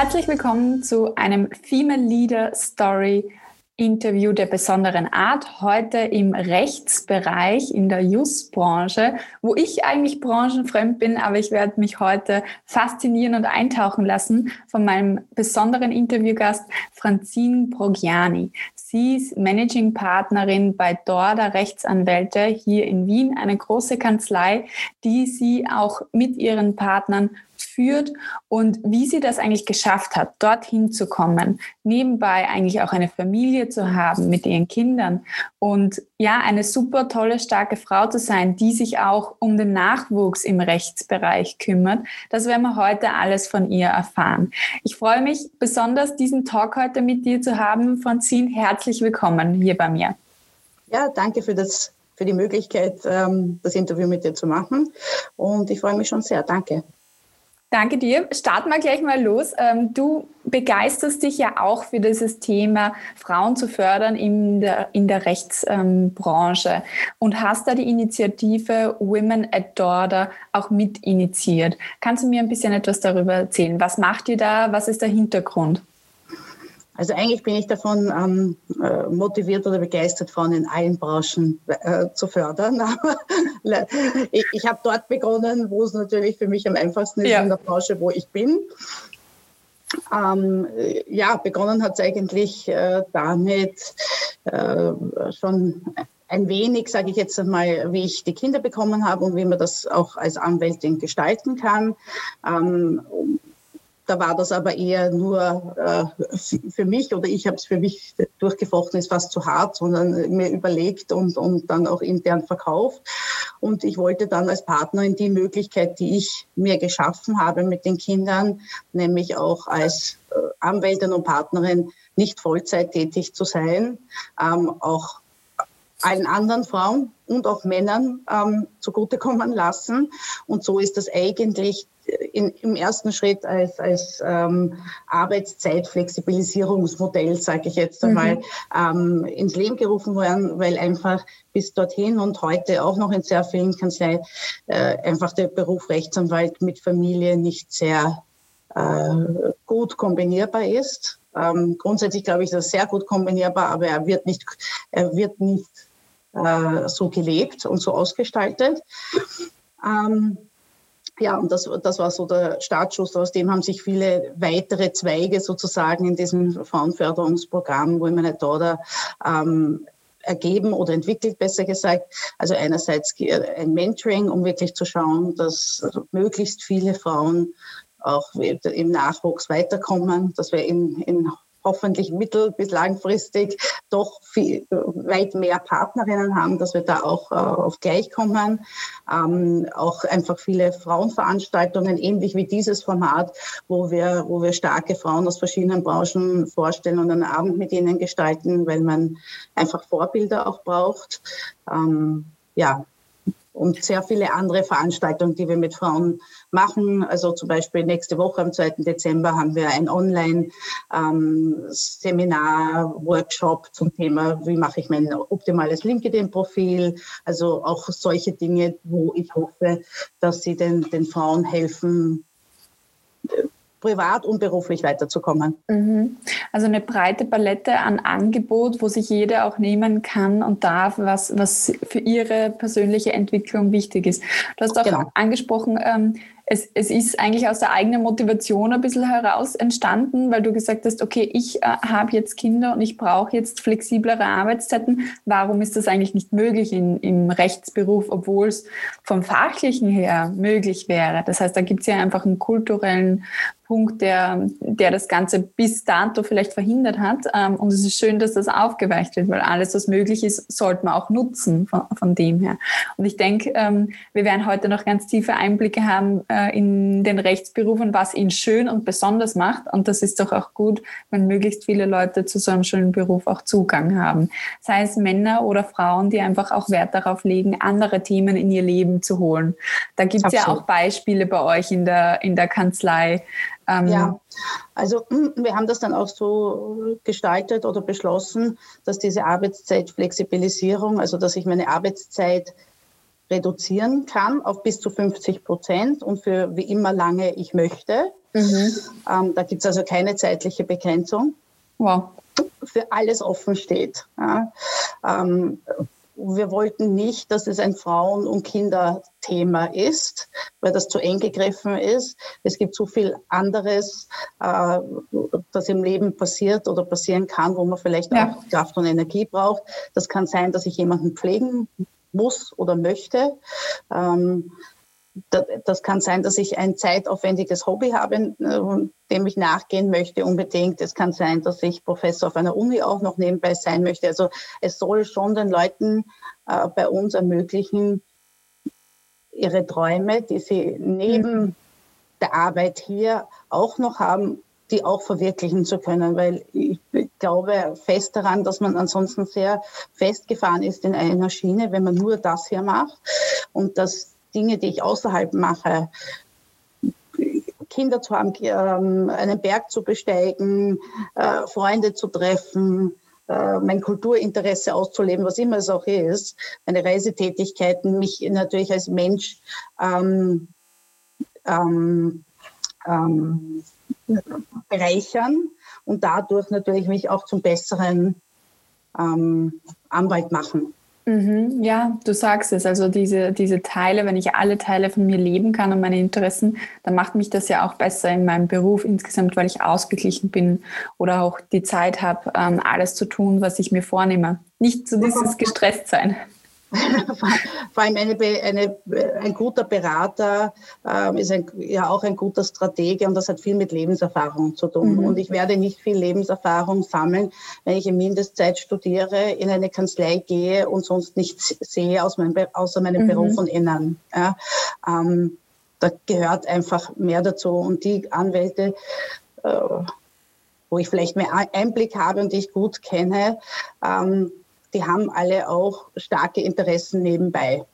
Herzlich willkommen zu einem Female Leader Story Interview der besonderen Art, heute im Rechtsbereich in der Justbranche, wo ich eigentlich branchenfremd bin, aber ich werde mich heute faszinieren und eintauchen lassen von meinem besonderen Interviewgast Franzine Brogiani. Sie ist Managing Partnerin bei Dorda Rechtsanwälte hier in Wien, eine große Kanzlei, die sie auch mit ihren Partnern führt und wie sie das eigentlich geschafft hat, dorthin zu kommen, nebenbei eigentlich auch eine Familie zu haben mit ihren Kindern und ja, eine super tolle, starke Frau zu sein, die sich auch um den Nachwuchs im Rechtsbereich kümmert. Das werden wir heute alles von ihr erfahren. Ich freue mich besonders, diesen Talk heute mit dir zu haben. Franzin, herzlich willkommen hier bei mir. Ja, danke für das für die Möglichkeit, ähm, das Interview mit dir zu machen. Und ich freue mich schon sehr. Danke. Danke dir. Starten wir gleich mal los. Ähm, du begeisterst dich ja auch für dieses Thema, Frauen zu fördern in der, in der Rechtsbranche und hast da die Initiative Women at Dorder auch mit initiiert. Kannst du mir ein bisschen etwas darüber erzählen? Was macht ihr da? Was ist der Hintergrund? Also eigentlich bin ich davon ähm, äh, motiviert oder begeistert, Frauen in allen Branchen äh, zu fördern. ich ich habe dort begonnen, wo es natürlich für mich am einfachsten ist, ja. in der Branche, wo ich bin. Ähm, ja, begonnen hat es eigentlich äh, damit äh, schon ein wenig, sage ich jetzt einmal, wie ich die Kinder bekommen habe und wie man das auch als Anwältin gestalten kann. Ähm, da war das aber eher nur äh, für mich oder ich habe es für mich durchgefochten, ist fast zu hart, sondern mir überlegt und, und dann auch intern verkauft. Und ich wollte dann als Partnerin die Möglichkeit, die ich mir geschaffen habe mit den Kindern, nämlich auch als äh, Anwältin und Partnerin nicht Vollzeit tätig zu sein, ähm, auch allen anderen Frauen und auch Männern ähm, zugutekommen lassen. Und so ist das eigentlich in, im ersten Schritt als, als ähm, Arbeitszeitflexibilisierungsmodell, sage ich jetzt einmal, mhm. ähm, ins Leben gerufen worden, weil einfach bis dorthin und heute auch noch in sehr vielen Kanzleien äh, einfach der Beruf Rechtsanwalt mit Familie nicht sehr äh, gut kombinierbar ist. Ähm, grundsätzlich glaube ich, dass er sehr gut kombinierbar, aber er wird nicht, er wird nicht äh, so gelebt und so ausgestaltet. Ähm, ja, und das, das war so der Startschuss. Aus dem haben sich viele weitere Zweige sozusagen in diesem Frauenförderungsprogramm Women at Order ähm, ergeben oder entwickelt, besser gesagt. Also einerseits ein Mentoring, um wirklich zu schauen, dass möglichst viele Frauen auch im Nachwuchs weiterkommen, dass wir in, in hoffentlich mittel- bis langfristig doch viel, weit mehr Partnerinnen haben, dass wir da auch äh, auf gleich kommen. Ähm, auch einfach viele Frauenveranstaltungen, ähnlich wie dieses Format, wo wir, wo wir starke Frauen aus verschiedenen Branchen vorstellen und einen Abend mit ihnen gestalten, weil man einfach Vorbilder auch braucht. Ähm, ja, und sehr viele andere Veranstaltungen, die wir mit Frauen machen. Also zum Beispiel nächste Woche am 2. Dezember haben wir ein Online-Seminar, ähm, Workshop zum Thema, wie mache ich mein optimales LinkedIn-Profil. Also auch solche Dinge, wo ich hoffe, dass sie den, den Frauen helfen, privat und beruflich weiterzukommen. Mhm. Also eine breite Palette an Angebot, wo sich jeder auch nehmen kann und darf, was, was für ihre persönliche Entwicklung wichtig ist. Du hast auch genau. angesprochen, ähm, es, es ist eigentlich aus der eigenen Motivation ein bisschen heraus entstanden, weil du gesagt hast, okay, ich äh, habe jetzt Kinder und ich brauche jetzt flexiblere Arbeitszeiten. Warum ist das eigentlich nicht möglich in, im Rechtsberuf, obwohl es vom fachlichen her möglich wäre? Das heißt, da gibt es ja einfach einen kulturellen Punkt, der, der das Ganze bis dato vielleicht verhindert hat. Ähm, und es ist schön, dass das aufgeweicht wird, weil alles, was möglich ist, sollte man auch nutzen von, von dem her. Und ich denke, ähm, wir werden heute noch ganz tiefe Einblicke haben äh, in den Rechtsberuf und was ihn schön und besonders macht. Und das ist doch auch gut, wenn möglichst viele Leute zu so einem schönen Beruf auch Zugang haben. Sei es Männer oder Frauen, die einfach auch Wert darauf legen, andere Themen in ihr Leben zu holen. Da gibt es ja auch Beispiele bei euch in der, in der Kanzlei, ähm, ja, also wir haben das dann auch so gestaltet oder beschlossen, dass diese Arbeitszeitflexibilisierung, also dass ich meine Arbeitszeit reduzieren kann auf bis zu 50 Prozent und für wie immer lange ich möchte. Mhm. Ähm, da gibt es also keine zeitliche Begrenzung. Wow. Für alles offen steht. Ja. Ähm, wir wollten nicht, dass es ein Frauen- und Kinderthema ist, weil das zu eng gegriffen ist. Es gibt so viel anderes, äh, das im Leben passiert oder passieren kann, wo man vielleicht ja. auch Kraft und Energie braucht. Das kann sein, dass ich jemanden pflegen muss oder möchte. Ähm, das kann sein, dass ich ein zeitaufwendiges Hobby habe, äh, dem ich nachgehen möchte unbedingt. Es kann sein, dass ich Professor auf einer Uni auch noch nebenbei sein möchte. Also es soll schon den Leuten äh, bei uns ermöglichen, ihre Träume, die sie neben mhm. der Arbeit hier auch noch haben, die auch verwirklichen zu können, weil ich glaube fest daran, dass man ansonsten sehr festgefahren ist in einer Schiene, wenn man nur das hier macht und dass Dinge, die ich außerhalb mache, Kinder zu haben, ähm, einen Berg zu besteigen, äh, Freunde zu treffen, äh, mein Kulturinteresse auszuleben, was immer es auch ist, meine Reisetätigkeiten, mich natürlich als Mensch ähm, ähm, ähm, bereichern und dadurch natürlich mich auch zum besseren ähm, Anwalt machen. Mhm, ja, du sagst es. Also diese, diese Teile, wenn ich alle Teile von mir leben kann und meine Interessen, dann macht mich das ja auch besser in meinem Beruf insgesamt, weil ich ausgeglichen bin oder auch die Zeit habe, ähm, alles zu tun, was ich mir vornehme. Nicht so dieses gestresst sein. Vor allem eine, eine, ein guter Berater äh, ist ein, ja auch ein guter Stratege und das hat viel mit Lebenserfahrung zu tun. Mhm. Und ich werde nicht viel Lebenserfahrung sammeln, wenn ich in Mindestzeit studiere, in eine Kanzlei gehe und sonst nichts sehe aus meinem, außer meinem mhm. Beruf von innen. Ja, ähm, da gehört einfach mehr dazu. Und die Anwälte, äh, wo ich vielleicht mehr Einblick habe und die ich gut kenne, ähm, die haben alle auch starke Interessen nebenbei.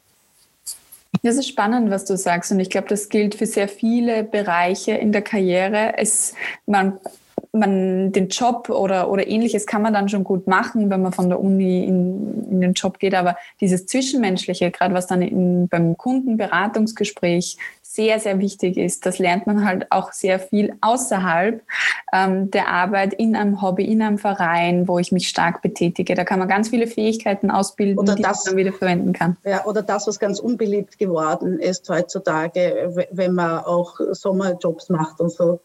Das ist spannend, was du sagst. Und ich glaube, das gilt für sehr viele Bereiche in der Karriere. Es, man, man, den Job oder, oder ähnliches kann man dann schon gut machen, wenn man von der Uni in, in den Job geht. Aber dieses Zwischenmenschliche, gerade was dann in, beim Kundenberatungsgespräch sehr, sehr wichtig ist. Das lernt man halt auch sehr viel außerhalb ähm, der Arbeit in einem Hobby, in einem Verein, wo ich mich stark betätige. Da kann man ganz viele Fähigkeiten ausbilden, oder die das, man wieder verwenden kann. Ja, oder das, was ganz unbeliebt geworden ist heutzutage, wenn man auch Sommerjobs macht und so.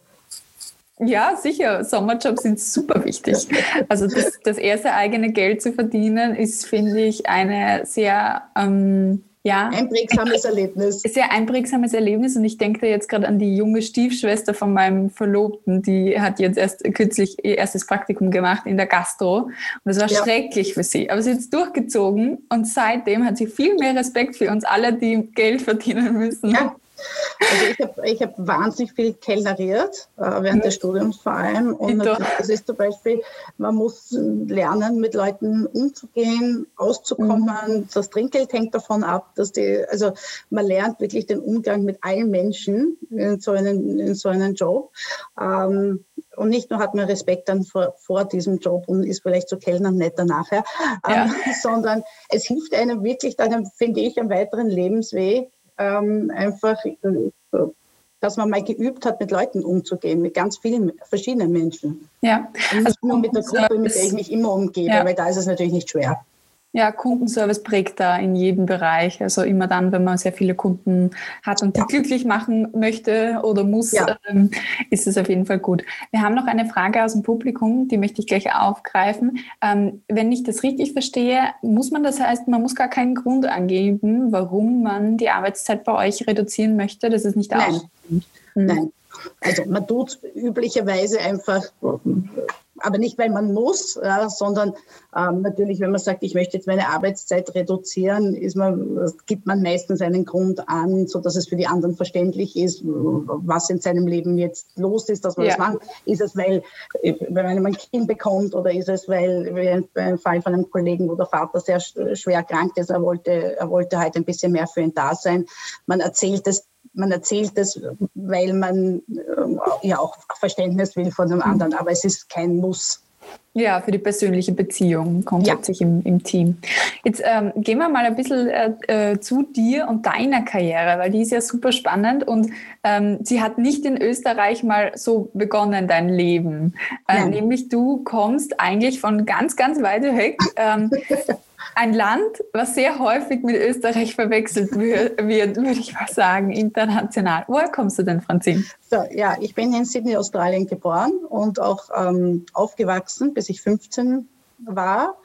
Ja, sicher. Sommerjobs sind super wichtig. Also das, das erste eigene Geld zu verdienen, ist, finde ich, eine sehr ähm, ja. Einprägsames Erlebnis. Sehr einprägsames Erlebnis und ich denke da jetzt gerade an die junge Stiefschwester von meinem Verlobten, die hat jetzt erst kürzlich ihr erstes Praktikum gemacht in der Gastro und es war ja. schrecklich für sie. Aber sie hat es durchgezogen und seitdem hat sie viel mehr Respekt für uns alle, die Geld verdienen müssen. Ja. Also ich habe ich hab wahnsinnig viel kellneriert, äh, während des Studiums vor allem. Und das ist zum Beispiel, man muss lernen, mit Leuten umzugehen, auszukommen. Mhm. Das Trinkgeld hängt davon ab, dass die, also man lernt wirklich den Umgang mit allen Menschen in so einem, in so einem Job. Ähm, und nicht nur hat man Respekt dann vor, vor diesem Job und ist vielleicht zu Kellnern netter nachher, ja. ähm, sondern es hilft einem wirklich dann, finde ich, am weiteren Lebensweg, ähm, einfach, äh, dass man mal geübt hat, mit Leuten umzugehen, mit ganz vielen verschiedenen Menschen. Ja. Und nicht also, nur mit der Gruppe, mit der ich mich immer umgebe, ja. weil da ist es natürlich nicht schwer. Ja, Kundenservice prägt da in jedem Bereich. Also immer dann, wenn man sehr viele Kunden hat und die ja. glücklich machen möchte oder muss, ja. ähm, ist es auf jeden Fall gut. Wir haben noch eine Frage aus dem Publikum, die möchte ich gleich aufgreifen. Ähm, wenn ich das richtig verstehe, muss man das heißt, man muss gar keinen Grund angeben, warum man die Arbeitszeit bei euch reduzieren möchte. Das ist nicht Nein. Nein. Also man tut üblicherweise einfach aber nicht, weil man muss, ja, sondern ähm, natürlich, wenn man sagt, ich möchte jetzt meine Arbeitszeit reduzieren, man, gibt man meistens einen Grund an, so dass es für die anderen verständlich ist, was in seinem Leben jetzt los ist, dass man ja. das macht. Ist es, weil, wenn man ein Kind bekommt oder ist es, weil, wie beim Fall von einem Kollegen, wo der Vater sehr schwer krank ist, er wollte, er wollte halt ein bisschen mehr für ihn da sein. Man erzählt es man erzählt es, weil man äh, ja auch Verständnis will von dem anderen, aber es ist kein Muss. Ja, für die persönliche Beziehung grundsätzlich ja. im, im Team. Jetzt ähm, gehen wir mal ein bisschen äh, äh, zu dir und deiner Karriere, weil die ist ja super spannend und ähm, sie hat nicht in Österreich mal so begonnen, dein Leben. Äh, nämlich du kommst eigentlich von ganz, ganz weit weg. Ähm, ein Land, was sehr häufig mit Österreich verwechselt wird, würde ich mal sagen, international. Woher kommst du denn, Franzin? So, ja, ich bin in Sydney, Australien geboren und auch ähm, aufgewachsen, bis ich 15 war.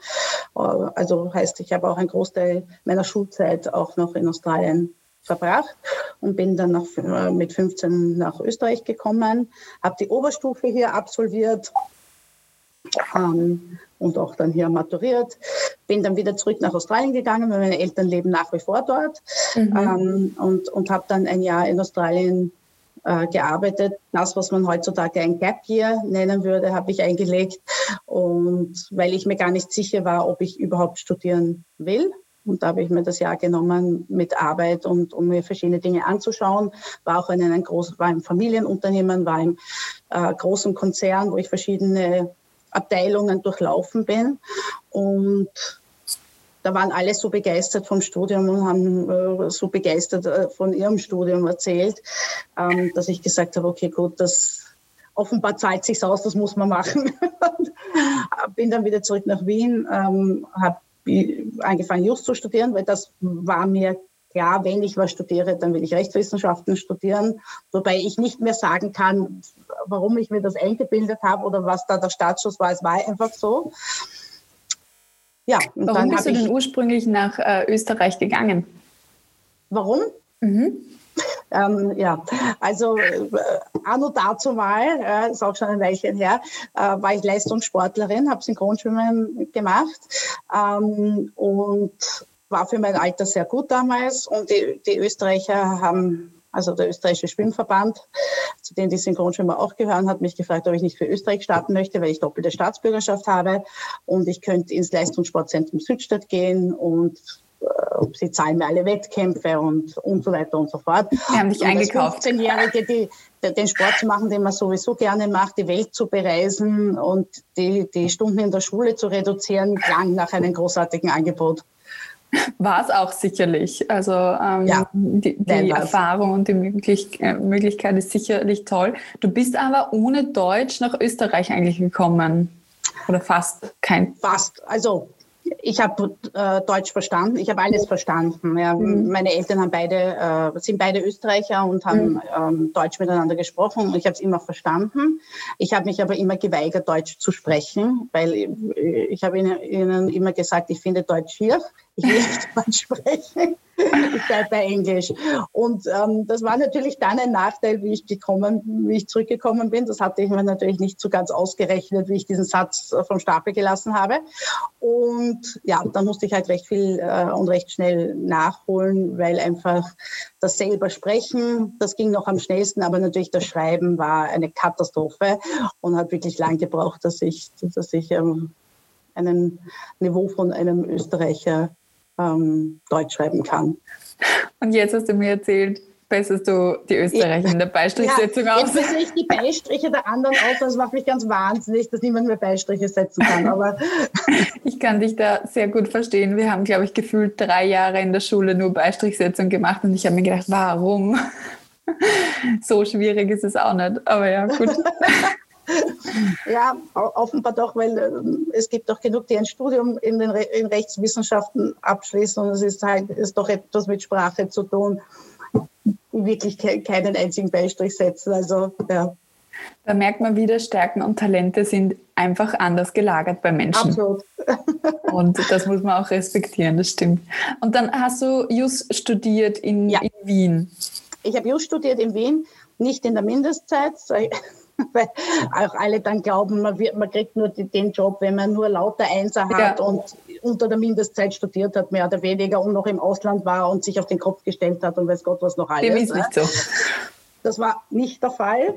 Also heißt, ich habe auch einen Großteil meiner Schulzeit auch noch in Australien verbracht und bin dann nach, äh, mit 15 nach Österreich gekommen, habe die Oberstufe hier absolviert ähm, und auch dann hier maturiert. Bin dann wieder zurück nach Australien gegangen, weil meine Eltern leben nach wie vor dort mhm. ähm, und, und habe dann ein Jahr in Australien äh, gearbeitet. Das, was man heutzutage ein Gap Year nennen würde, habe ich eingelegt. Und weil ich mir gar nicht sicher war, ob ich überhaupt studieren will. Und da habe ich mir das Jahr genommen mit Arbeit und um mir verschiedene Dinge anzuschauen. War auch in einem großen, war im Familienunternehmen, war im äh, großen Konzern, wo ich verschiedene Abteilungen durchlaufen bin. Und da waren alle so begeistert vom Studium und haben äh, so begeistert äh, von ihrem Studium erzählt, ähm, dass ich gesagt habe, okay, gut, das offenbar zahlt sich aus, das muss man machen. bin dann wieder zurück nach Wien, ähm, habe angefangen Just zu studieren, weil das war mir klar, wenn ich was studiere, dann will ich Rechtswissenschaften studieren, wobei ich nicht mehr sagen kann, warum ich mir das eingebildet habe oder was da der Startschuss war. Es war einfach so. Ja, und warum dann bist du denn ursprünglich nach äh, Österreich gegangen? Warum? Mhm. Ähm, ja, also äh, anno dazu mal, äh, ist auch schon ein Weilchen her, äh, war ich Leistungssportlerin, habe Synchronschwimmen gemacht ähm, und war für mein Alter sehr gut damals. Und die, die Österreicher haben also der österreichische Schwimmverband, zu dem die Synchronschwimmer auch gehören, hat mich gefragt, ob ich nicht für Österreich starten möchte, weil ich doppelte Staatsbürgerschaft habe und ich könnte ins Leistungssportzentrum Südstadt gehen und äh, sie zahlen mir alle Wettkämpfe und, und so weiter und so fort. Die haben dich eingekauft. 15-Jährige, die, den Sport zu machen, den man sowieso gerne macht, die Welt zu bereisen und die, die Stunden in der Schule zu reduzieren, klang nach einem großartigen Angebot. War es auch sicherlich. Also ähm, ja, die, die Erfahrung und die Möglich äh, Möglichkeit ist sicherlich toll. Du bist aber ohne Deutsch nach Österreich eigentlich gekommen. Oder fast kein. Fast. Also ich habe äh, Deutsch verstanden, ich habe alles verstanden. Ja. Mhm. Meine Eltern haben beide, äh, sind beide Österreicher und haben mhm. ähm, Deutsch miteinander gesprochen und ich habe es immer verstanden. Ich habe mich aber immer geweigert, Deutsch zu sprechen, weil ich, ich habe ihnen, ihnen, immer gesagt, ich finde Deutsch schier, ich nicht Deutsch sprechen ich bleibe bei Englisch. Und ähm, das war natürlich dann ein Nachteil, wie ich gekommen, wie ich zurückgekommen bin. Das hatte ich mir natürlich nicht so ganz ausgerechnet, wie ich diesen Satz äh, vom Stapel gelassen habe. Und ja, dann musste ich halt recht viel äh, und recht schnell nachholen, weil einfach das selber sprechen, das ging noch am schnellsten, aber natürlich das Schreiben war eine Katastrophe und hat wirklich lang gebraucht, dass ich, dass ich ähm, einen Niveau von einem Österreicher ähm, Deutsch schreiben kann. Und jetzt hast du mir erzählt, bessest du die Österreicher in der Beistrichsetzung ja, aus. Jetzt bessere ich die Beistriche der anderen aus. Das macht mich ganz wahnsinnig, dass niemand mehr Beistriche setzen kann. Aber ich kann dich da sehr gut verstehen. Wir haben, glaube ich, gefühlt drei Jahre in der Schule nur Beistrichsetzung gemacht und ich habe mir gedacht, warum? So schwierig ist es auch nicht. Aber ja, gut. Ja, offenbar doch, weil ähm, es gibt doch genug, die ein Studium in den Re in Rechtswissenschaften abschließen und es ist halt ist doch etwas mit Sprache zu tun, wirklich ke keinen einzigen Beistrich setzen. Also ja. Da merkt man wieder, Stärken und Talente sind einfach anders gelagert bei Menschen. Absolut. und das muss man auch respektieren, das stimmt. Und dann hast du Jus studiert in, ja. in Wien. Ich habe Jus studiert in Wien, nicht in der Mindestzeit, weil auch alle dann glauben, man, wird, man kriegt nur den Job, wenn man nur lauter Einser hat ja. und unter der Mindestzeit studiert hat, mehr oder weniger, und noch im Ausland war und sich auf den Kopf gestellt hat und weiß Gott was noch alles. Dem ist nicht so. Das war nicht der Fall.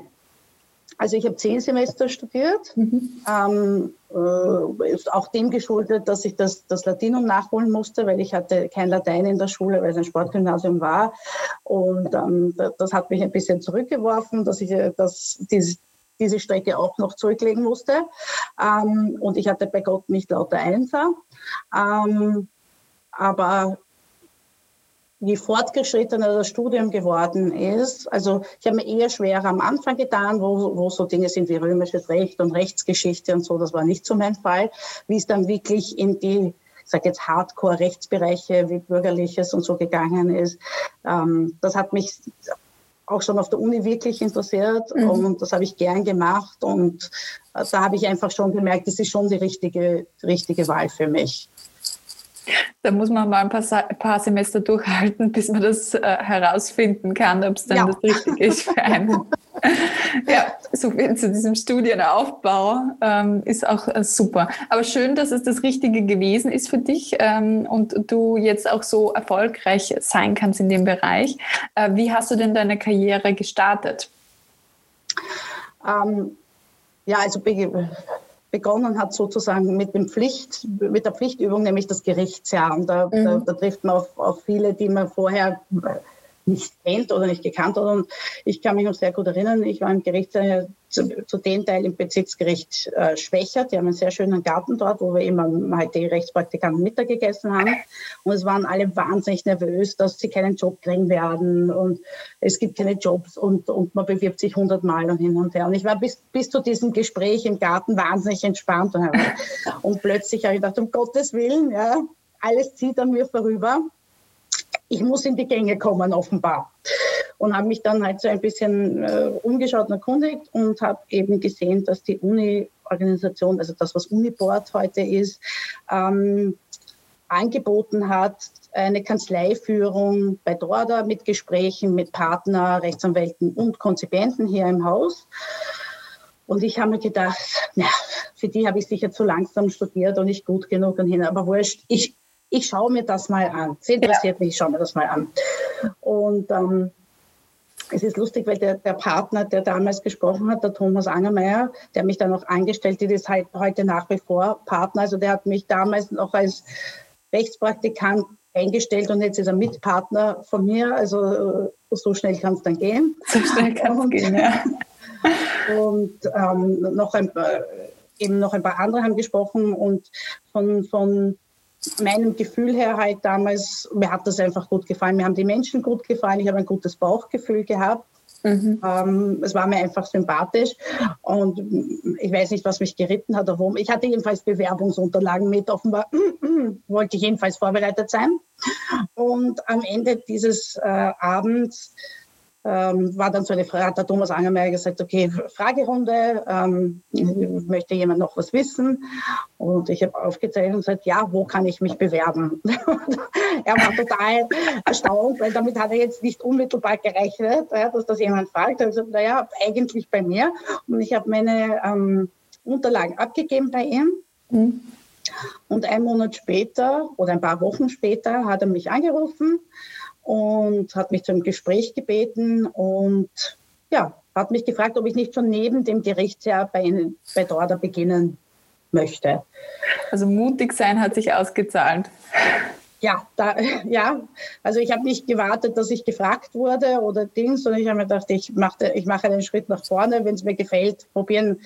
Also ich habe zehn Semester studiert, mhm. ähm, äh, ist auch dem geschuldet, dass ich das, das Latinum nachholen musste, weil ich hatte kein Latein in der Schule, weil es ein Sportgymnasium war. Und ähm, das hat mich ein bisschen zurückgeworfen, dass ich äh, das, dieses, diese Strecke auch noch zurücklegen musste. Ähm, und ich hatte bei Gott nicht lauter Einser. Ähm, aber je fortgeschrittener das Studium geworden ist, also ich habe mir eher schwerer am Anfang getan, wo, wo so Dinge sind wie römisches Recht und Rechtsgeschichte und so, das war nicht so mein Fall, wie es dann wirklich in die ich sage jetzt Hardcore-Rechtsbereiche wie Bürgerliches und so gegangen ist. Ähm, das hat mich auch schon auf der Uni wirklich interessiert mhm. und das habe ich gern gemacht und da habe ich einfach schon gemerkt, das ist schon die richtige, richtige Wahl für mich. Da muss man mal ein paar, paar Semester durchhalten, bis man das äh, herausfinden kann, ob es dann ja. das Richtige ist für einen. ja, so viel zu diesem Studienaufbau ähm, ist auch äh, super. Aber schön, dass es das Richtige gewesen ist für dich ähm, und du jetzt auch so erfolgreich sein kannst in dem Bereich. Äh, wie hast du denn deine Karriere gestartet? Ähm, ja, also begonnen hat sozusagen mit, dem Pflicht, mit der Pflichtübung, nämlich das Gerichtsjahr. Und da, mhm. da, da trifft man auf, auf viele, die man vorher nicht kennt oder nicht gekannt hat. Und ich kann mich noch sehr gut erinnern, ich war im Gericht äh, zu, zu dem Teil im Bezirksgericht äh, Schwächert. Die haben einen sehr schönen Garten dort, wo wir immer halt die Rechtspraktikanten Mittag gegessen haben. Und es waren alle wahnsinnig nervös, dass sie keinen Job kriegen werden und es gibt keine Jobs und, und man bewirbt sich hundertmal und hin und her. Und ich war bis, bis zu diesem Gespräch im Garten wahnsinnig entspannt. Und, und plötzlich habe ich gedacht, um Gottes Willen, ja, alles zieht an mir vorüber ich muss in die Gänge kommen, offenbar. Und habe mich dann halt so ein bisschen äh, umgeschaut und erkundigt und habe eben gesehen, dass die Uni-Organisation, also das, was Uniboard heute ist, ähm, angeboten hat, eine Kanzleiführung bei Dorda mit Gesprächen mit Partner, Rechtsanwälten und Konzipienten hier im Haus. Und ich habe mir gedacht, na, für die habe ich sicher zu langsam studiert und nicht gut genug und hin. Aber wurscht, ich, ich schaue mir das mal an. Es interessiert ja. mich, ich schaue mir das mal an. Und ähm, es ist lustig, weil der, der, Partner, der damals gesprochen hat, der Thomas Angermeier, der mich dann noch angestellt hat, ist halt heute nach wie vor Partner. Also der hat mich damals noch als Rechtspraktikant eingestellt und jetzt ist er Mitpartner von mir. Also so schnell kann es dann gehen. So schnell kann es gehen, ja. Und ähm, noch ein, eben noch ein paar andere haben gesprochen und von, von meinem Gefühl her halt damals, mir hat das einfach gut gefallen. Mir haben die Menschen gut gefallen. Ich habe ein gutes Bauchgefühl gehabt. Mhm. Ähm, es war mir einfach sympathisch und ich weiß nicht, was mich geritten hat. Warum. Ich hatte jedenfalls Bewerbungsunterlagen mit. Offenbar wollte ich jedenfalls vorbereitet sein. Und am Ende dieses äh, Abends ähm, war dann so eine Frage, hat der Thomas Angermeier gesagt, okay, Fragerunde, ähm, möchte jemand noch was wissen? Und ich habe aufgezeichnet und gesagt, ja, wo kann ich mich bewerben? er war total erstaunt, weil damit hat er jetzt nicht unmittelbar gerechnet, ja, dass das jemand fragt. Er gesagt, naja, eigentlich bei mir. Und ich habe meine ähm, Unterlagen abgegeben bei ihm. Mhm. Und ein Monat später oder ein paar Wochen später hat er mich angerufen und hat mich zum Gespräch gebeten und ja, hat mich gefragt, ob ich nicht schon neben dem Gerichtsjahr bei, bei Dorda beginnen möchte. Also mutig sein hat sich ausgezahlt. Ja, da, ja, also ich habe nicht gewartet, dass ich gefragt wurde oder Dings, sondern ich habe mir gedacht, ich mache, ich mache einen Schritt nach vorne, wenn es mir gefällt, probieren,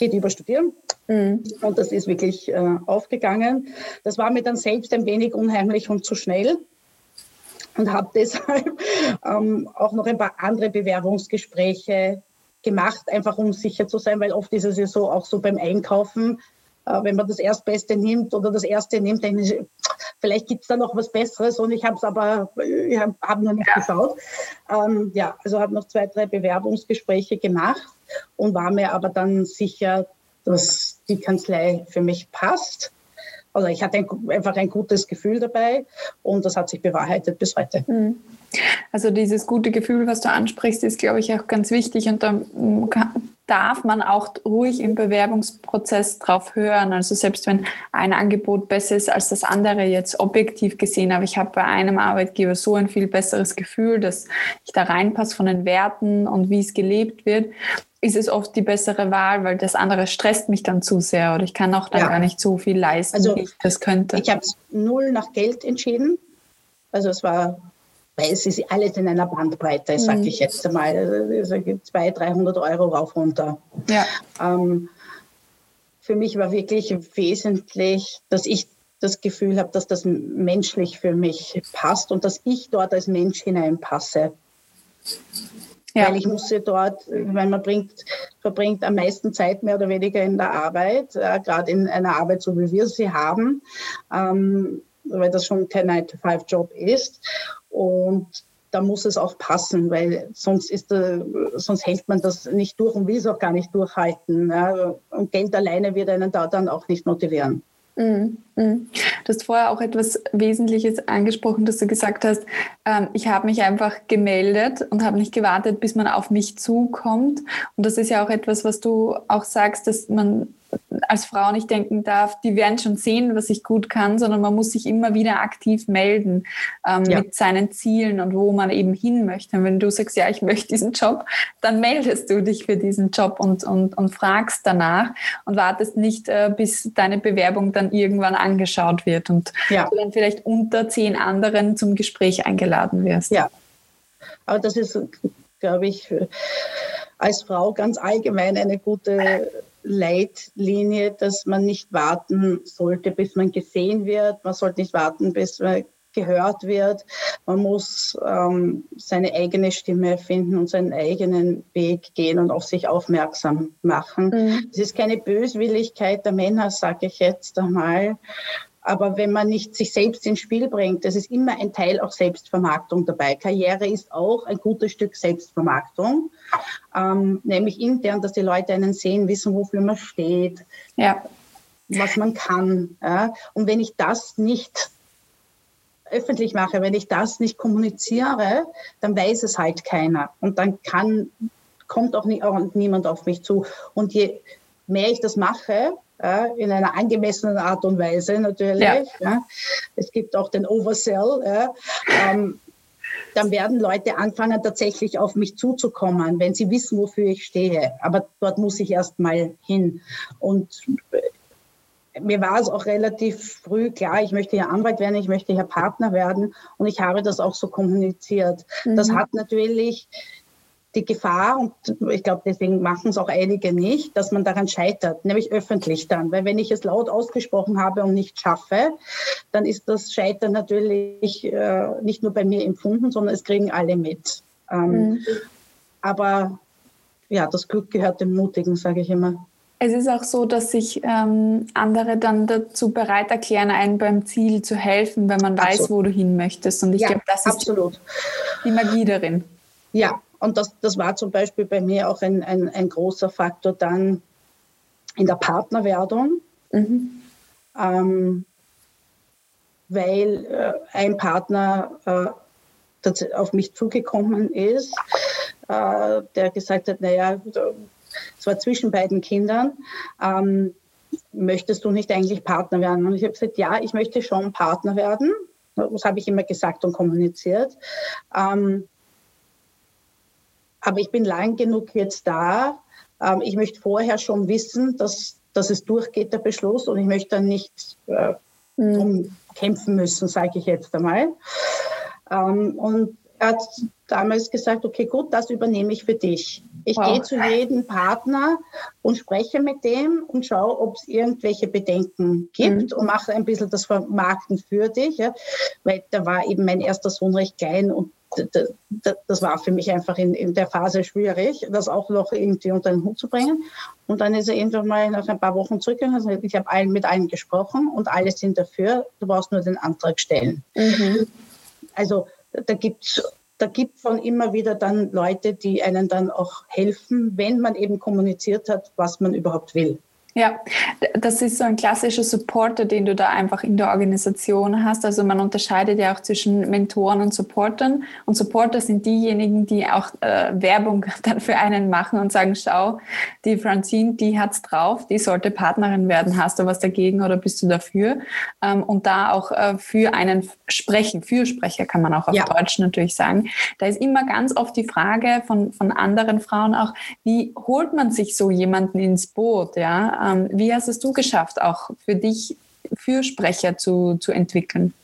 geht über studieren. Mhm. Und das ist wirklich äh, aufgegangen. Das war mir dann selbst ein wenig unheimlich und zu schnell und habe deshalb ähm, auch noch ein paar andere Bewerbungsgespräche gemacht, einfach um sicher zu sein, weil oft ist es ja so, auch so beim Einkaufen, äh, wenn man das Erstbeste nimmt oder das Erste nimmt, denke ich, vielleicht gibt es da noch was Besseres und ich habe es aber, ich habe hab noch nicht ja. geschaut. Ähm, ja, also habe noch zwei, drei Bewerbungsgespräche gemacht und war mir aber dann sicher, dass die Kanzlei für mich passt. Also ich hatte ein, einfach ein gutes Gefühl dabei und das hat sich bewahrheitet bis heute. Mhm. Also dieses gute Gefühl, was du ansprichst, ist, glaube ich, auch ganz wichtig und da darf man auch ruhig im Bewerbungsprozess drauf hören. Also selbst wenn ein Angebot besser ist als das andere jetzt objektiv gesehen, aber ich habe bei einem Arbeitgeber so ein viel besseres Gefühl, dass ich da reinpasse von den Werten und wie es gelebt wird, ist es oft die bessere Wahl, weil das andere stresst mich dann zu sehr oder ich kann auch dann ja. gar nicht so viel leisten, also, wie ich das könnte. Ich habe null nach Geld entschieden. Also es war weil es ist alles in einer Bandbreite, sage mhm. ich jetzt einmal. Also 200, 300 Euro rauf runter. Ja. Ähm, für mich war wirklich wesentlich, dass ich das Gefühl habe, dass das menschlich für mich passt und dass ich dort als Mensch hineinpasse. Ja. Weil ich musste dort, weil man bringt, verbringt am meisten Zeit mehr oder weniger in der Arbeit, äh, gerade in einer Arbeit, so wie wir sie haben, ähm, weil das schon kein 9-to-5-Job ist. Und da muss es auch passen, weil sonst, ist der, sonst hält man das nicht durch und will es auch gar nicht durchhalten. Ja. Und Geld alleine wird einen da dann auch nicht motivieren. Mhm, mhm. Du hast vorher auch etwas Wesentliches angesprochen, dass du gesagt hast, ähm, ich habe mich einfach gemeldet und habe nicht gewartet, bis man auf mich zukommt. Und das ist ja auch etwas, was du auch sagst, dass man als Frau nicht denken darf, die werden schon sehen, was ich gut kann, sondern man muss sich immer wieder aktiv melden ähm, ja. mit seinen Zielen und wo man eben hin möchte. Und wenn du sagst, ja, ich möchte diesen Job, dann meldest du dich für diesen Job und, und, und fragst danach und wartest nicht, äh, bis deine Bewerbung dann irgendwann angeschaut wird und ja. du dann vielleicht unter zehn anderen zum Gespräch eingeladen wirst. Ja, aber das ist, glaube ich, als Frau ganz allgemein eine gute Leitlinie, dass man nicht warten sollte, bis man gesehen wird. Man sollte nicht warten, bis man gehört wird. Man muss ähm, seine eigene Stimme finden und seinen eigenen Weg gehen und auf sich aufmerksam machen. Mhm. Es ist keine Böswilligkeit der Männer, sage ich jetzt einmal, aber wenn man nicht sich selbst ins Spiel bringt, das ist immer ein Teil auch Selbstvermarktung dabei. Karriere ist auch ein gutes Stück Selbstvermarktung, ähm, nämlich intern, dass die Leute einen sehen, wissen, wofür man steht, ja. was man kann. Ja. Und wenn ich das nicht öffentlich mache, wenn ich das nicht kommuniziere, dann weiß es halt keiner. Und dann kann, kommt auch, nie, auch niemand auf mich zu. Und je mehr ich das mache, ja, in einer angemessenen Art und Weise natürlich. Ja. Ja. Es gibt auch den Oversell. Ähm, dann werden Leute anfangen, tatsächlich auf mich zuzukommen, wenn sie wissen, wofür ich stehe. Aber dort muss ich erst mal hin. Und äh, mir war es auch relativ früh klar, ich möchte ja Anwalt werden, ich möchte ja Partner werden. Und ich habe das auch so kommuniziert. Mhm. Das hat natürlich die Gefahr, und ich glaube, deswegen machen es auch einige nicht, dass man daran scheitert, nämlich öffentlich dann. Weil wenn ich es laut ausgesprochen habe und nicht schaffe, dann ist das Scheitern natürlich äh, nicht nur bei mir empfunden, sondern es kriegen alle mit. Ähm, mhm. Aber ja, das Glück gehört dem Mutigen, sage ich immer. Es ist auch so, dass sich ähm, andere dann dazu bereit erklären, einem beim Ziel zu helfen, wenn man absolut. weiß, wo du hin möchtest. Und ich ja, glaube, das ist absolut. die Magie darin. Ja, und das, das war zum Beispiel bei mir auch ein, ein, ein großer Faktor dann in der Partnerwerdung, mhm. ähm, weil äh, ein Partner äh, auf mich zugekommen ist, äh, der gesagt hat, naja, es war zwischen beiden Kindern, ähm, möchtest du nicht eigentlich Partner werden? Und ich habe gesagt, ja, ich möchte schon Partner werden. Das habe ich immer gesagt und kommuniziert. Ähm, aber ich bin lang genug jetzt da. Ähm, ich möchte vorher schon wissen, dass, dass es durchgeht, der Beschluss, und ich möchte dann nicht äh, mhm. kämpfen müssen, sage ich jetzt einmal. Ähm, und er hat damals gesagt, okay, gut, das übernehme ich für dich. Ich wow. gehe zu jedem Partner und spreche mit dem und schaue, ob es irgendwelche Bedenken gibt mhm. und mache ein bisschen das Vermarkten für dich. Ja. Weil da war eben mein erster Sohn recht klein und das war für mich einfach in, in, der Phase schwierig, das auch noch irgendwie unter den Hut zu bringen. Und dann ist er irgendwann mal nach ein paar Wochen zurückgegangen. Also ich habe mit allen gesprochen und alle sind dafür. Du brauchst nur den Antrag stellen. Mhm. Also da gibt's da gibt von immer wieder dann Leute, die einen dann auch helfen, wenn man eben kommuniziert hat, was man überhaupt will. Ja, das ist so ein klassischer Supporter, den du da einfach in der Organisation hast. Also man unterscheidet ja auch zwischen Mentoren und Supportern. Und Supporter sind diejenigen, die auch äh, Werbung dann für einen machen und sagen, schau, die Francine, die hat's drauf, die sollte Partnerin werden. Hast du was dagegen oder bist du dafür? Ähm, und da auch äh, für einen sprechen, Fürsprecher kann man auch auf ja. Deutsch natürlich sagen. Da ist immer ganz oft die Frage von, von anderen Frauen auch, wie holt man sich so jemanden ins Boot, ja? Ähm, wie hast es du geschafft, auch für dich Fürsprecher zu, zu entwickeln?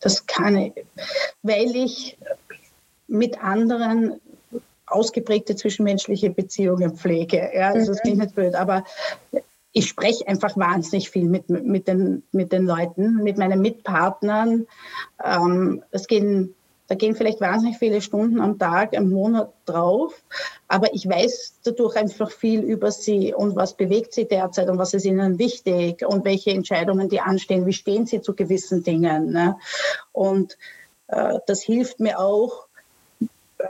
Das kann ich, weil ich mit anderen ausgeprägte zwischenmenschliche Beziehungen pflege. Ja, also das klingt nicht blöd, aber ich spreche einfach wahnsinnig viel mit, mit, den, mit den Leuten, mit meinen Mitpartnern. Ähm, es gehen, da gehen vielleicht wahnsinnig viele Stunden am Tag, im Monat drauf, aber ich weiß dadurch einfach viel über sie und was bewegt sie derzeit und was ist ihnen wichtig und welche Entscheidungen die anstehen, wie stehen sie zu gewissen Dingen. Ne? Und äh, das hilft mir auch,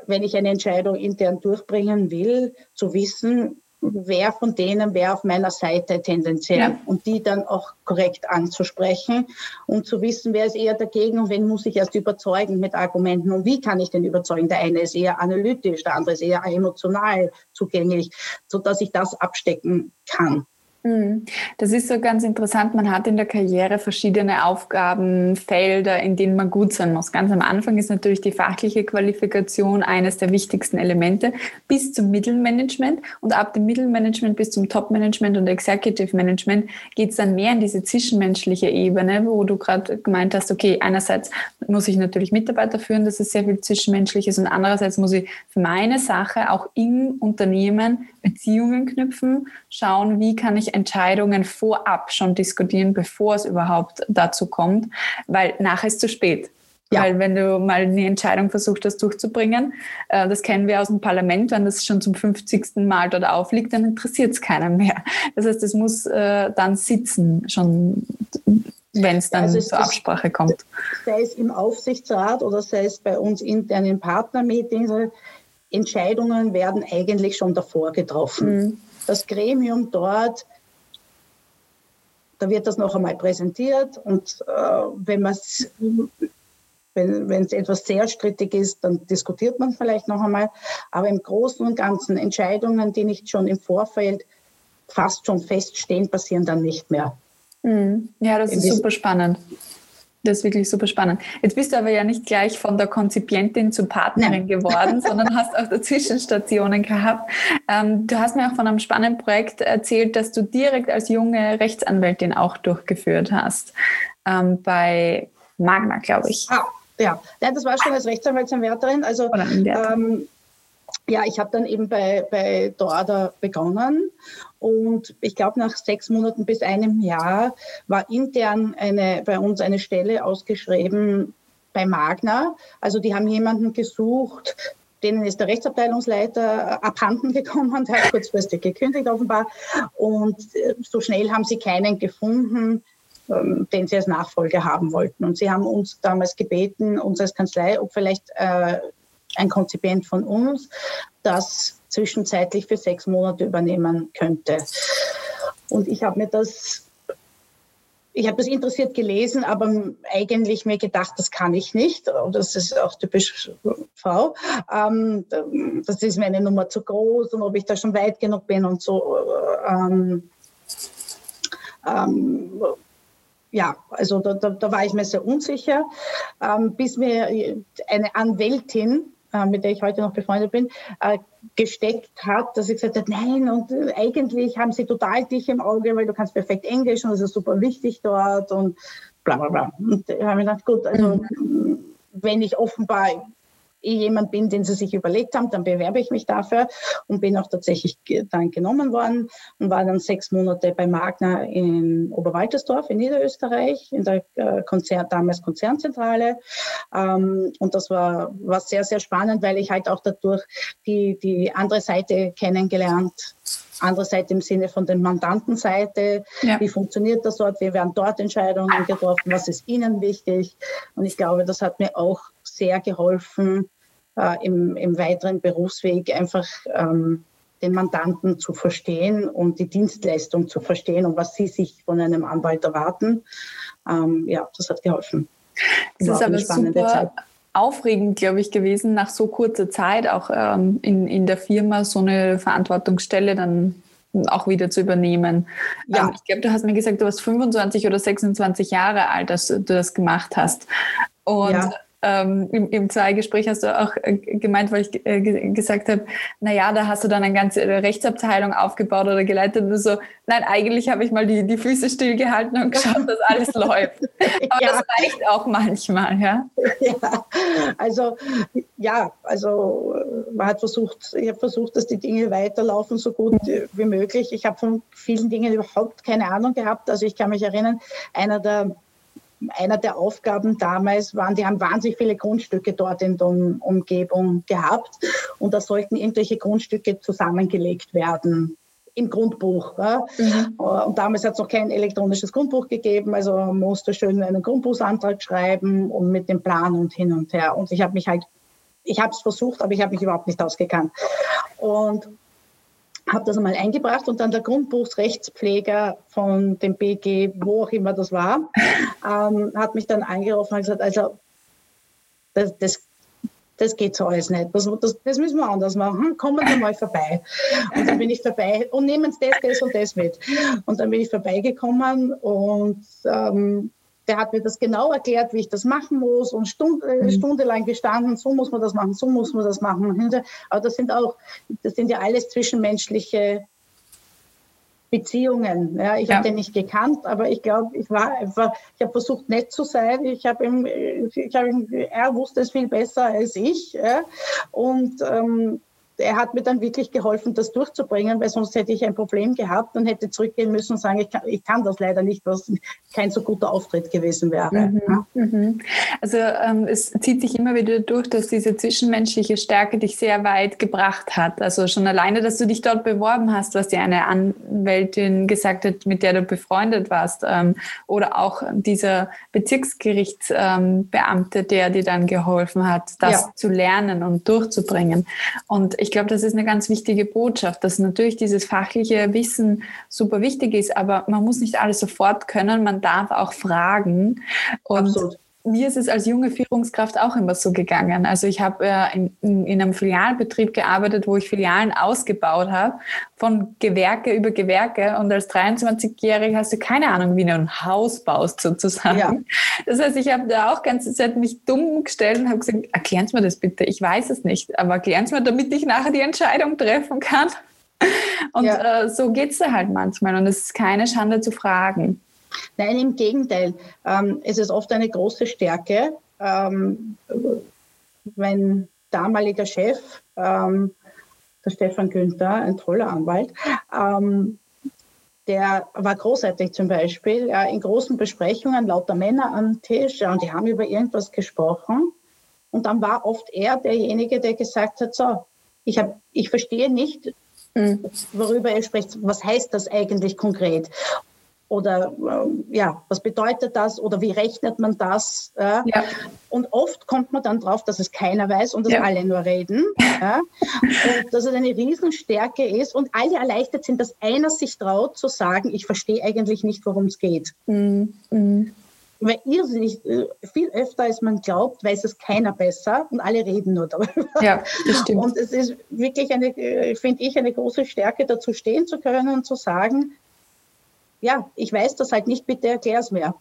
wenn ich eine Entscheidung intern durchbringen will, zu wissen, wer von denen wäre auf meiner Seite tendenziell ja. und die dann auch korrekt anzusprechen und zu wissen, wer ist eher dagegen und wen muss ich erst überzeugen mit Argumenten und wie kann ich den überzeugen. Der eine ist eher analytisch, der andere ist eher emotional zugänglich, sodass ich das abstecken kann. Mhm. Das ist so ganz interessant. Man hat in der Karriere verschiedene Aufgabenfelder, in denen man gut sein muss. Ganz am Anfang ist natürlich die fachliche Qualifikation eines der wichtigsten Elemente bis zum Mittelmanagement. Und ab dem Mittelmanagement bis zum Topmanagement und Executive Management geht es dann mehr in diese zwischenmenschliche Ebene, wo du gerade gemeint hast, okay, einerseits muss ich natürlich Mitarbeiter führen, das ist sehr viel Zwischenmenschliches und andererseits muss ich für meine Sache auch im Unternehmen Beziehungen knüpfen, schauen, wie kann ich Entscheidungen vorab schon diskutieren, bevor es überhaupt dazu kommt, weil nachher ist zu spät. Ja. Weil wenn du mal eine Entscheidung versucht hast durchzubringen, äh, das kennen wir aus dem Parlament, wenn das schon zum 50. Mal dort aufliegt, dann interessiert es keinen mehr. Das heißt, es muss äh, dann sitzen, schon wenn es dann also zur Absprache kommt. Sei es im Aufsichtsrat oder sei es bei uns internen Partnermeetings, Entscheidungen werden eigentlich schon davor getroffen. Mhm. Das Gremium dort da wird das noch einmal präsentiert und äh, wenn man wenn es etwas sehr strittig ist, dann diskutiert man vielleicht noch einmal. Aber im Großen und Ganzen Entscheidungen, die nicht schon im Vorfeld fast schon feststehen, passieren dann nicht mehr. Mhm. Ja, das ist super spannend. Das ist wirklich super spannend. Jetzt bist du aber ja nicht gleich von der Konzipientin zur Partnerin Nein. geworden, sondern hast auch Zwischenstationen gehabt. Ähm, du hast mir auch von einem spannenden Projekt erzählt, das du direkt als junge Rechtsanwältin auch durchgeführt hast. Ähm, bei Magna, glaube ich. Ah, ja. ja, das war schon als Rechtsanwaltsanwärterin. Also ähm, ja, ich habe dann eben bei, bei Dorda begonnen und ich glaube, nach sechs Monaten bis einem Jahr war intern eine, bei uns eine Stelle ausgeschrieben bei Magna. Also die haben jemanden gesucht, denen ist der Rechtsabteilungsleiter abhanden gekommen, der hat kurzfristig gekündigt offenbar. Und äh, so schnell haben sie keinen gefunden, ähm, den sie als Nachfolger haben wollten. Und sie haben uns damals gebeten, uns als Kanzlei, ob vielleicht äh, ein Konzipient von uns, das zwischenzeitlich für sechs Monate übernehmen könnte. Und ich habe mir das ich habe das interessiert gelesen, aber eigentlich mir gedacht, das kann ich nicht. Und das ist auch typisch Frau. Ähm, das ist mir eine Nummer zu groß und ob ich da schon weit genug bin und so. Ähm, ähm, ja, also da, da, da, war ich mir sehr unsicher, ähm, bis mir eine Anwältin mit der ich heute noch befreundet bin, äh, gesteckt hat, dass sie gesagt hat, nein, und äh, eigentlich haben sie total dich im Auge, weil du kannst perfekt Englisch und das ist super wichtig dort und bla bla bla. Und ich habe mir gedacht, gut, also mhm. wenn ich offenbar jemand bin, den sie sich überlegt haben, dann bewerbe ich mich dafür und bin auch tatsächlich dann genommen worden und war dann sechs Monate bei Magna in Oberwaltersdorf in Niederösterreich, in der äh, Konzern, damals Konzernzentrale. Ähm, und das war, war sehr, sehr spannend, weil ich halt auch dadurch die, die andere Seite kennengelernt andere Seite im Sinne von der Mandantenseite. Ja. Wie funktioniert das dort? Wie werden dort Entscheidungen getroffen? Was ist Ihnen wichtig? Und ich glaube, das hat mir auch sehr geholfen, äh, im, im weiteren Berufsweg einfach ähm, den Mandanten zu verstehen und die Dienstleistung zu verstehen und was sie sich von einem Anwalt erwarten. Ähm, ja, das hat geholfen. Das, das ist aber super Zeit. aufregend, glaube ich, gewesen, nach so kurzer Zeit auch ähm, in, in der Firma so eine Verantwortungsstelle dann auch wieder zu übernehmen. Ja. Ähm, ich glaube, du hast mir gesagt, du warst 25 oder 26 Jahre alt, als du das gemacht hast. Und ja ähm, im, im Zweigespräch hast du auch äh, gemeint, weil ich äh, gesagt habe, naja, da hast du dann eine ganze Rechtsabteilung aufgebaut oder geleitet und so, nein, eigentlich habe ich mal die, die Füße stillgehalten und geschaut, dass alles läuft. Aber ja. das reicht auch manchmal, ja. Ja, also ja, also man hat versucht, ich habe versucht, dass die Dinge weiterlaufen so gut wie möglich. Ich habe von vielen Dingen überhaupt keine Ahnung gehabt. Also ich kann mich erinnern, einer der einer der Aufgaben damals waren, die haben wahnsinnig viele Grundstücke dort in der Umgebung gehabt und da sollten irgendwelche Grundstücke zusammengelegt werden im Grundbuch. Ja. Mhm. Und damals hat es noch kein elektronisches Grundbuch gegeben, also man musste schön einen Grundbuchsantrag schreiben und mit dem Plan und hin und her. Und ich habe mich halt, ich habe es versucht, aber ich habe mich überhaupt nicht ausgekannt. Und habe das einmal eingebracht und dann der Grundbuchsrechtspfleger von dem BG, wo auch immer das war, ähm, hat mich dann angerufen und gesagt, also das, das, das geht so alles nicht. Das, das, das, müssen wir anders machen. Kommen Sie mal vorbei. Und dann bin ich vorbei und nehmen Sie das, das und das mit. Und dann bin ich vorbeigekommen und ähm, der hat mir das genau erklärt, wie ich das machen muss und Stund, äh, mhm. stundenlang gestanden, so muss man das machen, so muss man das machen. Aber das sind auch, das sind ja alles zwischenmenschliche Beziehungen. Ja, ich ja. habe den nicht gekannt, aber ich glaube, ich war einfach, ich habe versucht, nett zu sein. Ich habe ihm, ich habe ihm, er wusste es viel besser als ich. Ja, und ähm, er hat mir dann wirklich geholfen, das durchzubringen, weil sonst hätte ich ein Problem gehabt und hätte zurückgehen müssen und sagen, ich kann, ich kann das leider nicht, was kein so guter Auftritt gewesen wäre. Mhm, mhm. Also ähm, es zieht sich immer wieder durch, dass diese zwischenmenschliche Stärke dich sehr weit gebracht hat. Also schon alleine, dass du dich dort beworben hast, was dir eine Anwältin gesagt hat, mit der du befreundet warst, ähm, oder auch dieser Bezirksgerichtsbeamte, ähm, der dir dann geholfen hat, das ja. zu lernen und durchzubringen. Und ich glaube, das ist eine ganz wichtige Botschaft, dass natürlich dieses fachliche Wissen super wichtig ist, aber man muss nicht alles sofort können, man darf auch fragen. Und Absolut mir ist es als junge Führungskraft auch immer so gegangen. Also ich habe äh, in, in, in, einem Filialbetrieb gearbeitet, wo ich Filialen ausgebaut habe, von Gewerke über Gewerke. Und als 23-Jährige hast du keine Ahnung, wie du ein Haus baust sozusagen. Ja. Das heißt, ich habe da auch ganze Zeit mich dumm gestellt und habe gesagt, erklären Sie mir das bitte. Ich weiß es nicht, aber erklären Sie mir, damit ich nachher die Entscheidung treffen kann. Und ja. äh, so geht es da halt manchmal. Und es ist keine Schande zu fragen. Nein, im Gegenteil. Ähm, es ist oft eine große Stärke. Ähm, mein damaliger Chef, ähm, der Stefan Günther, ein toller Anwalt, ähm, der war großartig zum Beispiel ja, in großen Besprechungen, lauter Männer am Tisch, ja, und die haben über irgendwas gesprochen. Und dann war oft er derjenige, der gesagt hat, so, ich, hab, ich verstehe nicht, hm. worüber er spricht. Was heißt das eigentlich konkret? Oder äh, ja, was bedeutet das oder wie rechnet man das? Äh? Ja. Und oft kommt man dann drauf, dass es keiner weiß und dass ja. alle nur reden. Ja? Und dass es eine Riesenstärke ist und alle erleichtert sind, dass einer sich traut zu sagen, ich verstehe eigentlich nicht, worum es geht. Mhm. Mhm. Weil irrsinnig, äh, viel öfter als man glaubt, weiß es keiner besser und alle reden nur darüber. Ja, das stimmt. Und es ist wirklich eine, äh, finde ich, eine große Stärke, dazu stehen zu können und zu sagen, ja, ich weiß das halt nicht, bitte erklär es mir.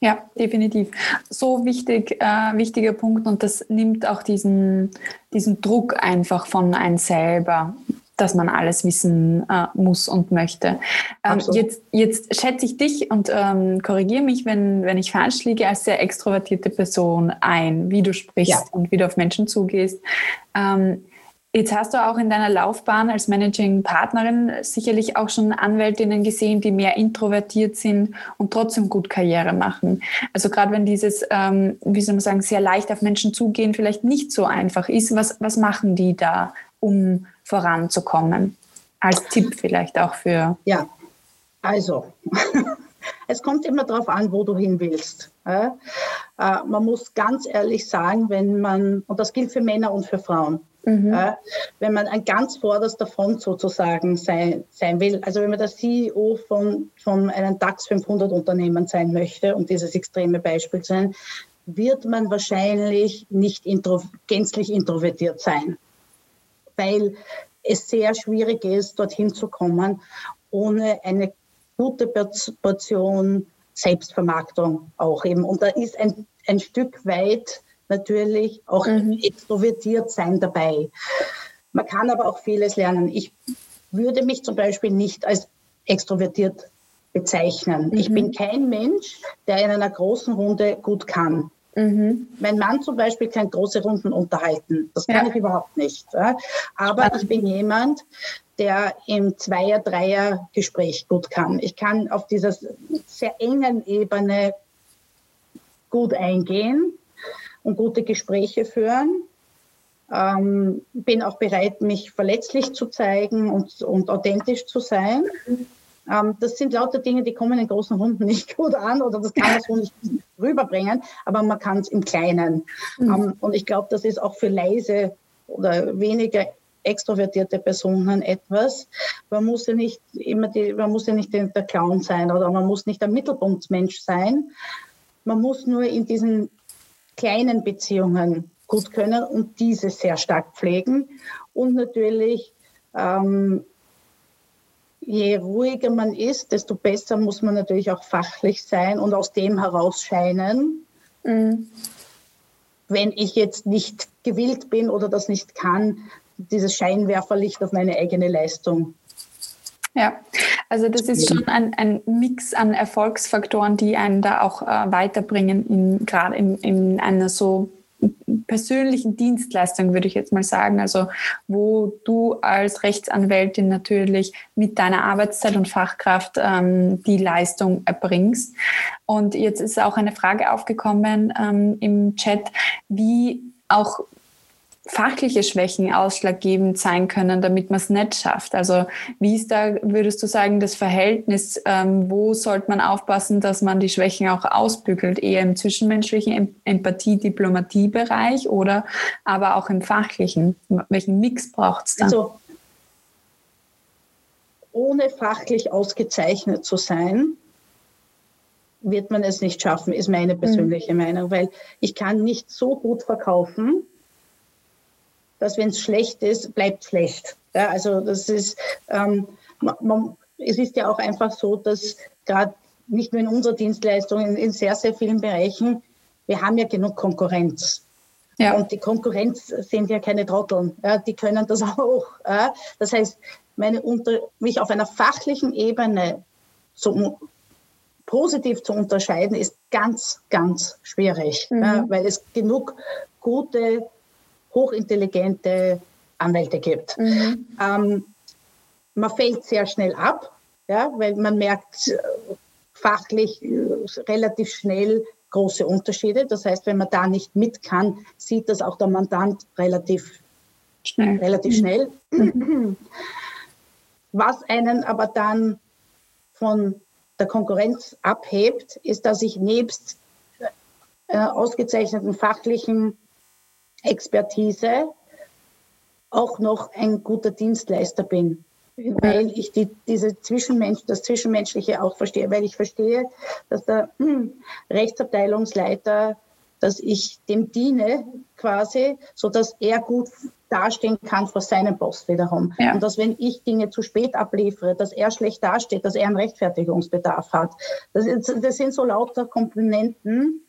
Ja, definitiv. So wichtig, äh, wichtiger Punkt und das nimmt auch diesen, diesen Druck einfach von einem selber, dass man alles wissen äh, muss und möchte. Ähm, jetzt, jetzt schätze ich dich und ähm, korrigiere mich, wenn, wenn ich falsch liege, als sehr extrovertierte Person ein, wie du sprichst ja. und wie du auf Menschen zugehst. Ähm, Jetzt hast du auch in deiner Laufbahn als Managing Partnerin sicherlich auch schon Anwältinnen gesehen, die mehr introvertiert sind und trotzdem gut Karriere machen. Also gerade wenn dieses, ähm, wie soll man sagen, sehr leicht auf Menschen zugehen vielleicht nicht so einfach ist, was, was machen die da, um voranzukommen? Als Tipp vielleicht auch für. Ja, also es kommt immer darauf an, wo du hin willst. Äh, man muss ganz ehrlich sagen, wenn man, und das gilt für Männer und für Frauen, Mhm. Äh, wenn man ein ganz vorderster Front sozusagen sein, sein will, also wenn man der CEO von, von einem DAX 500 Unternehmen sein möchte, um dieses extreme Beispiel zu sein, wird man wahrscheinlich nicht intro, gänzlich introvertiert sein, weil es sehr schwierig ist, dorthin zu kommen, ohne eine gute Portion Selbstvermarktung auch eben. Und da ist ein, ein Stück weit natürlich auch mhm. extrovertiert sein dabei. Man kann aber auch vieles lernen. Ich würde mich zum Beispiel nicht als extrovertiert bezeichnen. Mhm. Ich bin kein Mensch, der in einer großen Runde gut kann. Mhm. Mein Mann zum Beispiel kann große Runden unterhalten. Das kann ja. ich überhaupt nicht. Aber ich bin jemand, der im Zweier-, Dreier-Gespräch gut kann. Ich kann auf dieser sehr engen Ebene gut eingehen und gute Gespräche führen. Ähm, bin auch bereit, mich verletzlich zu zeigen und, und authentisch zu sein. Ähm, das sind lauter Dinge, die kommen in großen Runden nicht gut an oder das kann man so nicht rüberbringen, aber man kann es im Kleinen. Mhm. Ähm, und ich glaube, das ist auch für leise oder weniger extrovertierte Personen etwas. Man muss ja nicht immer die, man muss ja nicht der Clown sein oder man muss nicht der Mittelpunktsmensch sein. Man muss nur in diesen kleinen Beziehungen gut können und diese sehr stark pflegen. Und natürlich, ähm, je ruhiger man ist, desto besser muss man natürlich auch fachlich sein und aus dem heraus scheinen. Mhm. Wenn ich jetzt nicht gewillt bin oder das nicht kann, dieses Scheinwerferlicht auf meine eigene Leistung. Ja, also das ist schon ein, ein Mix an Erfolgsfaktoren, die einen da auch äh, weiterbringen, gerade in, in einer so persönlichen Dienstleistung, würde ich jetzt mal sagen. Also wo du als Rechtsanwältin natürlich mit deiner Arbeitszeit und Fachkraft ähm, die Leistung erbringst. Und jetzt ist auch eine Frage aufgekommen ähm, im Chat, wie auch fachliche Schwächen ausschlaggebend sein können, damit man es nicht schafft. Also wie ist da, würdest du sagen, das Verhältnis, ähm, wo sollte man aufpassen, dass man die Schwächen auch ausbügelt? Eher im zwischenmenschlichen Empathie, Diplomatie-Bereich oder aber auch im fachlichen? Welchen Mix braucht es da? Also ohne fachlich ausgezeichnet zu sein, wird man es nicht schaffen, ist meine persönliche mhm. Meinung, weil ich kann nicht so gut verkaufen, dass wenn es schlecht ist, bleibt schlecht. Ja, also das ist, ähm, man, es ist ja auch einfach so, dass gerade nicht nur in unserer Dienstleistung, in, in, sehr, sehr vielen Bereichen, wir haben ja genug Konkurrenz. Ja. Und die Konkurrenz sind ja keine Trotteln, ja, die können das auch. Ja. Das heißt, meine unter, mich auf einer fachlichen Ebene zu, positiv zu unterscheiden, ist ganz, ganz schwierig, mhm. ja, weil es genug gute hochintelligente Anwälte gibt. Mhm. Ähm, man fällt sehr schnell ab, ja, weil man merkt äh, fachlich äh, relativ schnell große Unterschiede. Das heißt, wenn man da nicht mit kann, sieht das auch der Mandant relativ schnell. Relativ schnell. Mhm. Was einen aber dann von der Konkurrenz abhebt, ist, dass ich nebst äh, ausgezeichneten fachlichen Expertise auch noch ein guter Dienstleister bin, weil ich die, diese Zwischenmensch, das Zwischenmenschliche auch verstehe, weil ich verstehe, dass der hm, Rechtsabteilungsleiter, dass ich dem diene quasi, so dass er gut dastehen kann vor seinem Boss wiederum. Ja. Und dass wenn ich Dinge zu spät abliefere, dass er schlecht dasteht, dass er einen Rechtfertigungsbedarf hat. Das, das sind so lauter Komponenten,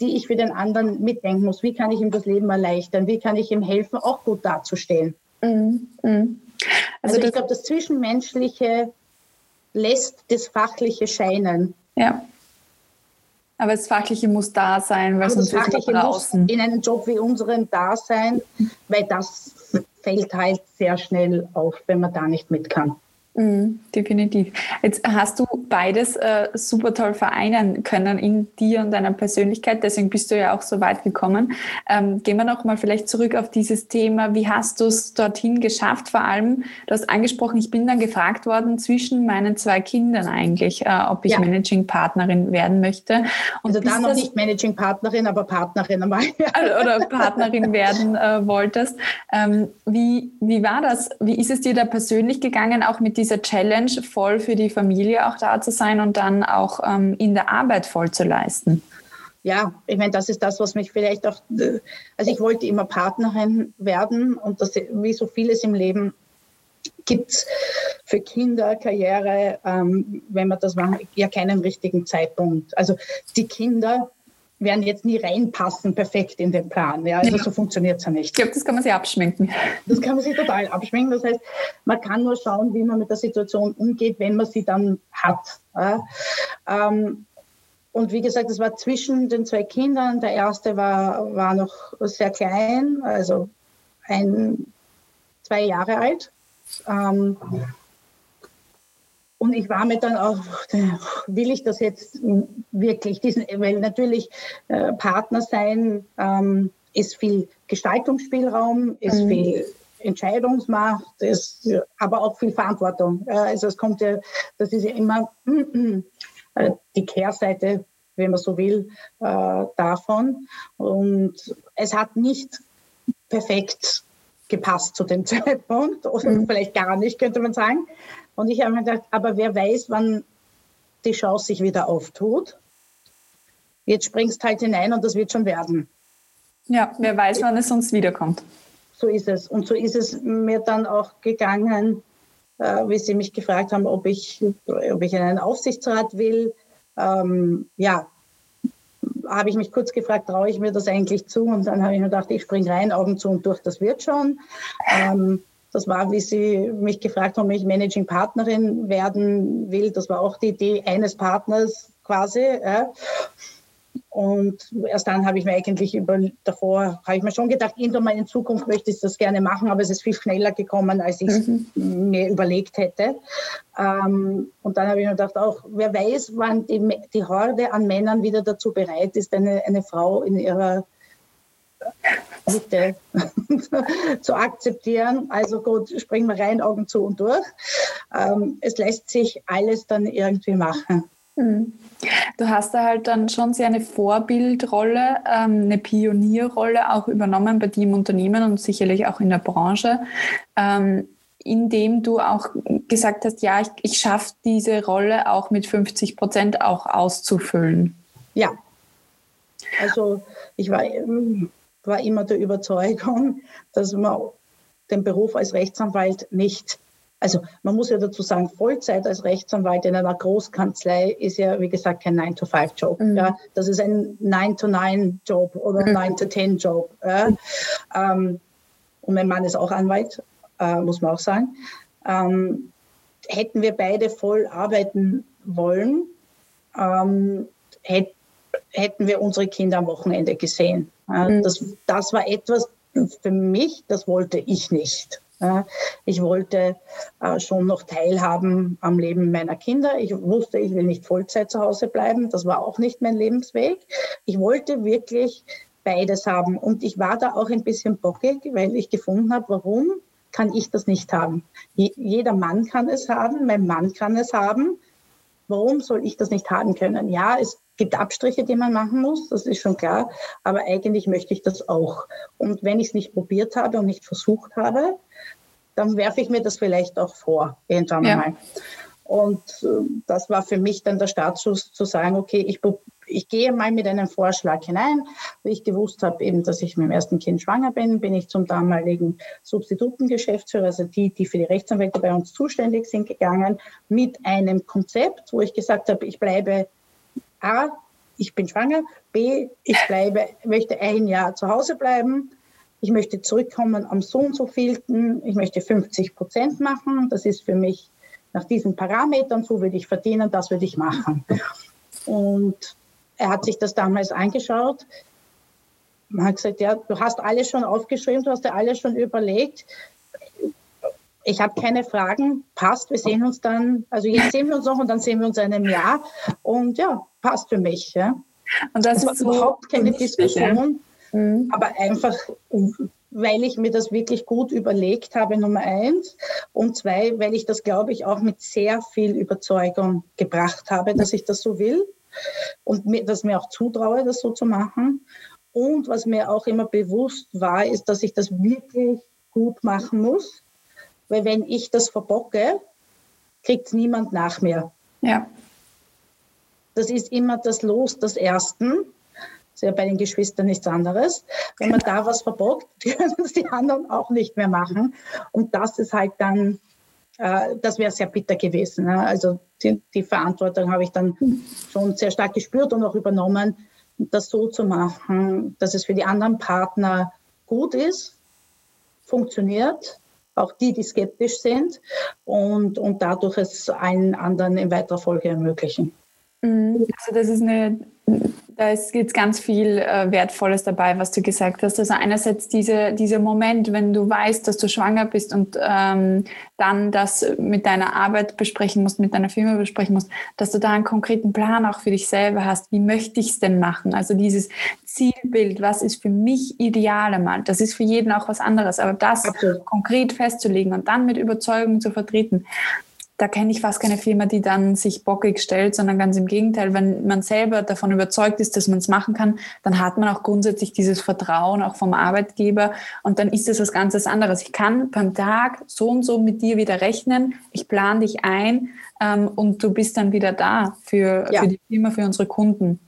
die ich für den anderen mitdenken muss. Wie kann ich ihm das Leben erleichtern? Wie kann ich ihm helfen, auch gut dazustehen? Mhm. Mhm. Also, also ich glaube, das Zwischenmenschliche lässt das Fachliche scheinen. Ja. Aber das Fachliche muss da sein, weil sonst das Fachliche muss in einem Job wie unserem da sein, weil das fällt halt sehr schnell auf, wenn man da nicht mit kann. Mhm, definitiv. Jetzt hast du beides äh, super toll vereinen können in dir und deiner Persönlichkeit. Deswegen bist du ja auch so weit gekommen. Ähm, gehen wir noch mal vielleicht zurück auf dieses Thema. Wie hast du es dorthin geschafft? Vor allem, du hast angesprochen, ich bin dann gefragt worden zwischen meinen zwei Kindern eigentlich, äh, ob ich ja. Managing Partnerin werden möchte. Und also da noch nicht Managing Partnerin, aber Partnerin einmal. Oder Partnerin werden äh, wolltest. Ähm, wie, wie war das? Wie ist es dir da persönlich gegangen, auch mit dieser Challenge, voll für die Familie auch da zu sein und dann auch ähm, in der Arbeit voll zu leisten? Ja, ich meine, das ist das, was mich vielleicht auch, also ich wollte immer Partnerin werden und das, wie so vieles im Leben gibt es für Kinder, Karriere, ähm, wenn man das macht, ja keinen richtigen Zeitpunkt. Also die Kinder werden jetzt nie reinpassen perfekt in den Plan. Ja, also ja. so funktioniert es ja nicht. Ich glaube, das kann man sich abschminken. Das kann man sich total abschminken. Das heißt, man kann nur schauen, wie man mit der Situation umgeht, wenn man sie dann hat. Ja. Ähm, und wie gesagt, es war zwischen den zwei Kindern. Der erste war, war noch sehr klein, also ein, zwei Jahre alt. Ähm, und ich war mir dann auch, will ich das jetzt wirklich, diesen, weil natürlich äh, Partner sein ähm, ist viel Gestaltungsspielraum, ist mhm. viel Entscheidungsmacht, ist aber auch viel Verantwortung. Äh, also es kommt ja, das ist ja immer äh, die Kehrseite, wenn man so will, äh, davon. Und es hat nicht perfekt gepasst zu dem Zeitpunkt oder mhm. vielleicht gar nicht, könnte man sagen. Und ich habe mir gedacht, aber wer weiß, wann die Chance sich wieder auftut. Jetzt springst halt hinein und das wird schon werden. Ja, wer weiß, wann es uns wiederkommt. So ist es. Und so ist es mir dann auch gegangen, äh, wie Sie mich gefragt haben, ob ich, ob ich in einen Aufsichtsrat will. Ähm, ja, habe ich mich kurz gefragt, traue ich mir das eigentlich zu? Und dann habe ich mir gedacht, ich springe rein, Augen zu und durch, das wird schon. Ähm, das war, wie Sie mich gefragt haben, ob ich Managing Partnerin werden will. Das war auch die Idee eines Partners quasi. Ja. Und erst dann habe ich mir eigentlich über, davor, habe ich mir schon gedacht, irgendwann in Zukunft möchte ich das gerne machen, aber es ist viel schneller gekommen, als ich es mhm. mir überlegt hätte. Ähm, und dann habe ich mir gedacht, auch, wer weiß, wann die, die Horde an Männern wieder dazu bereit ist, eine, eine Frau in ihrer Mitte zu akzeptieren. Also gut, springen wir rein, Augen zu und durch. Ähm, es lässt sich alles dann irgendwie machen. Hm. Du hast da halt dann schon sehr eine Vorbildrolle, ähm, eine Pionierrolle auch übernommen bei dir im Unternehmen und sicherlich auch in der Branche, ähm, indem du auch gesagt hast, ja, ich, ich schaffe diese Rolle auch mit 50 Prozent auch auszufüllen. Ja, also ich war ähm, war immer der Überzeugung, dass man den Beruf als Rechtsanwalt nicht also man muss ja dazu sagen, Vollzeit als Rechtsanwalt in einer Großkanzlei ist ja, wie gesagt, kein 9-to-5-Job. Mhm. Ja, das ist ein 9-to-9-Job oder ein 9-to-10-Job. Ja. Ähm, und mein Mann ist auch Anwalt, äh, muss man auch sagen. Ähm, hätten wir beide voll arbeiten wollen, ähm, hätt, hätten wir unsere Kinder am Wochenende gesehen. Mhm. Das, das war etwas für mich, das wollte ich nicht. Ich wollte äh, schon noch teilhaben am Leben meiner Kinder. Ich wusste, ich will nicht Vollzeit zu Hause bleiben. Das war auch nicht mein Lebensweg. Ich wollte wirklich beides haben. Und ich war da auch ein bisschen bockig, weil ich gefunden habe, warum kann ich das nicht haben? Jeder Mann kann es haben, mein Mann kann es haben. Warum soll ich das nicht haben können? Ja, es gibt Abstriche, die man machen muss, das ist schon klar, aber eigentlich möchte ich das auch. Und wenn ich es nicht probiert habe und nicht versucht habe, dann werfe ich mir das vielleicht auch vor, irgendwann ja. mal. Und äh, das war für mich dann der Startschuss zu sagen, okay, ich, ich gehe mal mit einem Vorschlag hinein. Wie ich gewusst habe, eben, dass ich mit dem ersten Kind schwanger bin, bin ich zum damaligen Substitutengeschäftsführer, also die, die für die Rechtsanwälte bei uns zuständig sind, gegangen mit einem Konzept, wo ich gesagt habe, ich bleibe A, ich bin schwanger, B, ich bleibe, möchte ein Jahr zu Hause bleiben, ich möchte zurückkommen am so und so vielten, ich möchte 50 Prozent machen, das ist für mich nach diesen Parametern, so würde ich verdienen, das würde ich machen. Und er hat sich das damals angeschaut, man hat gesagt, ja, du hast alles schon aufgeschrieben, du hast dir alles schon überlegt. Ich habe keine Fragen, passt, wir sehen uns dann, also jetzt sehen wir uns noch und dann sehen wir uns in einem Jahr. Und ja, passt für mich. Ja. Und das, das ist so überhaupt keine Diskussion. Ja. Mhm. Aber einfach, weil ich mir das wirklich gut überlegt habe, Nummer eins. Und zwei, weil ich das, glaube ich, auch mit sehr viel Überzeugung gebracht habe, dass ich das so will. Und mir, dass mir auch zutraue, das so zu machen. Und was mir auch immer bewusst war, ist, dass ich das wirklich gut machen muss. Weil wenn ich das verbocke, kriegt niemand nach mir. Ja. Das ist immer das Los des Ersten. Das ist ja bei den Geschwistern nichts anderes. Wenn man da was verbockt, können es die anderen auch nicht mehr machen. Und das ist halt dann, äh, das wäre sehr bitter gewesen. Ne? Also die, die Verantwortung habe ich dann schon sehr stark gespürt und auch übernommen. das so zu machen, dass es für die anderen Partner gut ist, funktioniert, auch die, die skeptisch sind und, und dadurch es allen anderen in weiterer Folge ermöglichen. Mhm. Also das ist eine da ist jetzt ganz viel äh, Wertvolles dabei, was du gesagt hast. Also einerseits diese, dieser Moment, wenn du weißt, dass du schwanger bist und ähm, dann das mit deiner Arbeit besprechen musst, mit deiner Firma besprechen musst, dass du da einen konkreten Plan auch für dich selber hast. Wie möchte ich es denn machen? Also dieses Zielbild, was ist für mich ideal einmal? Das ist für jeden auch was anderes. Aber das Absolut. konkret festzulegen und dann mit Überzeugung zu vertreten, da kenne ich fast keine Firma, die dann sich bockig stellt, sondern ganz im Gegenteil, wenn man selber davon überzeugt ist, dass man es machen kann, dann hat man auch grundsätzlich dieses Vertrauen auch vom Arbeitgeber und dann ist es was ganz anderes. Ich kann beim Tag so und so mit dir wieder rechnen, ich plane dich ein ähm, und du bist dann wieder da für, ja. für die Firma, für unsere Kunden.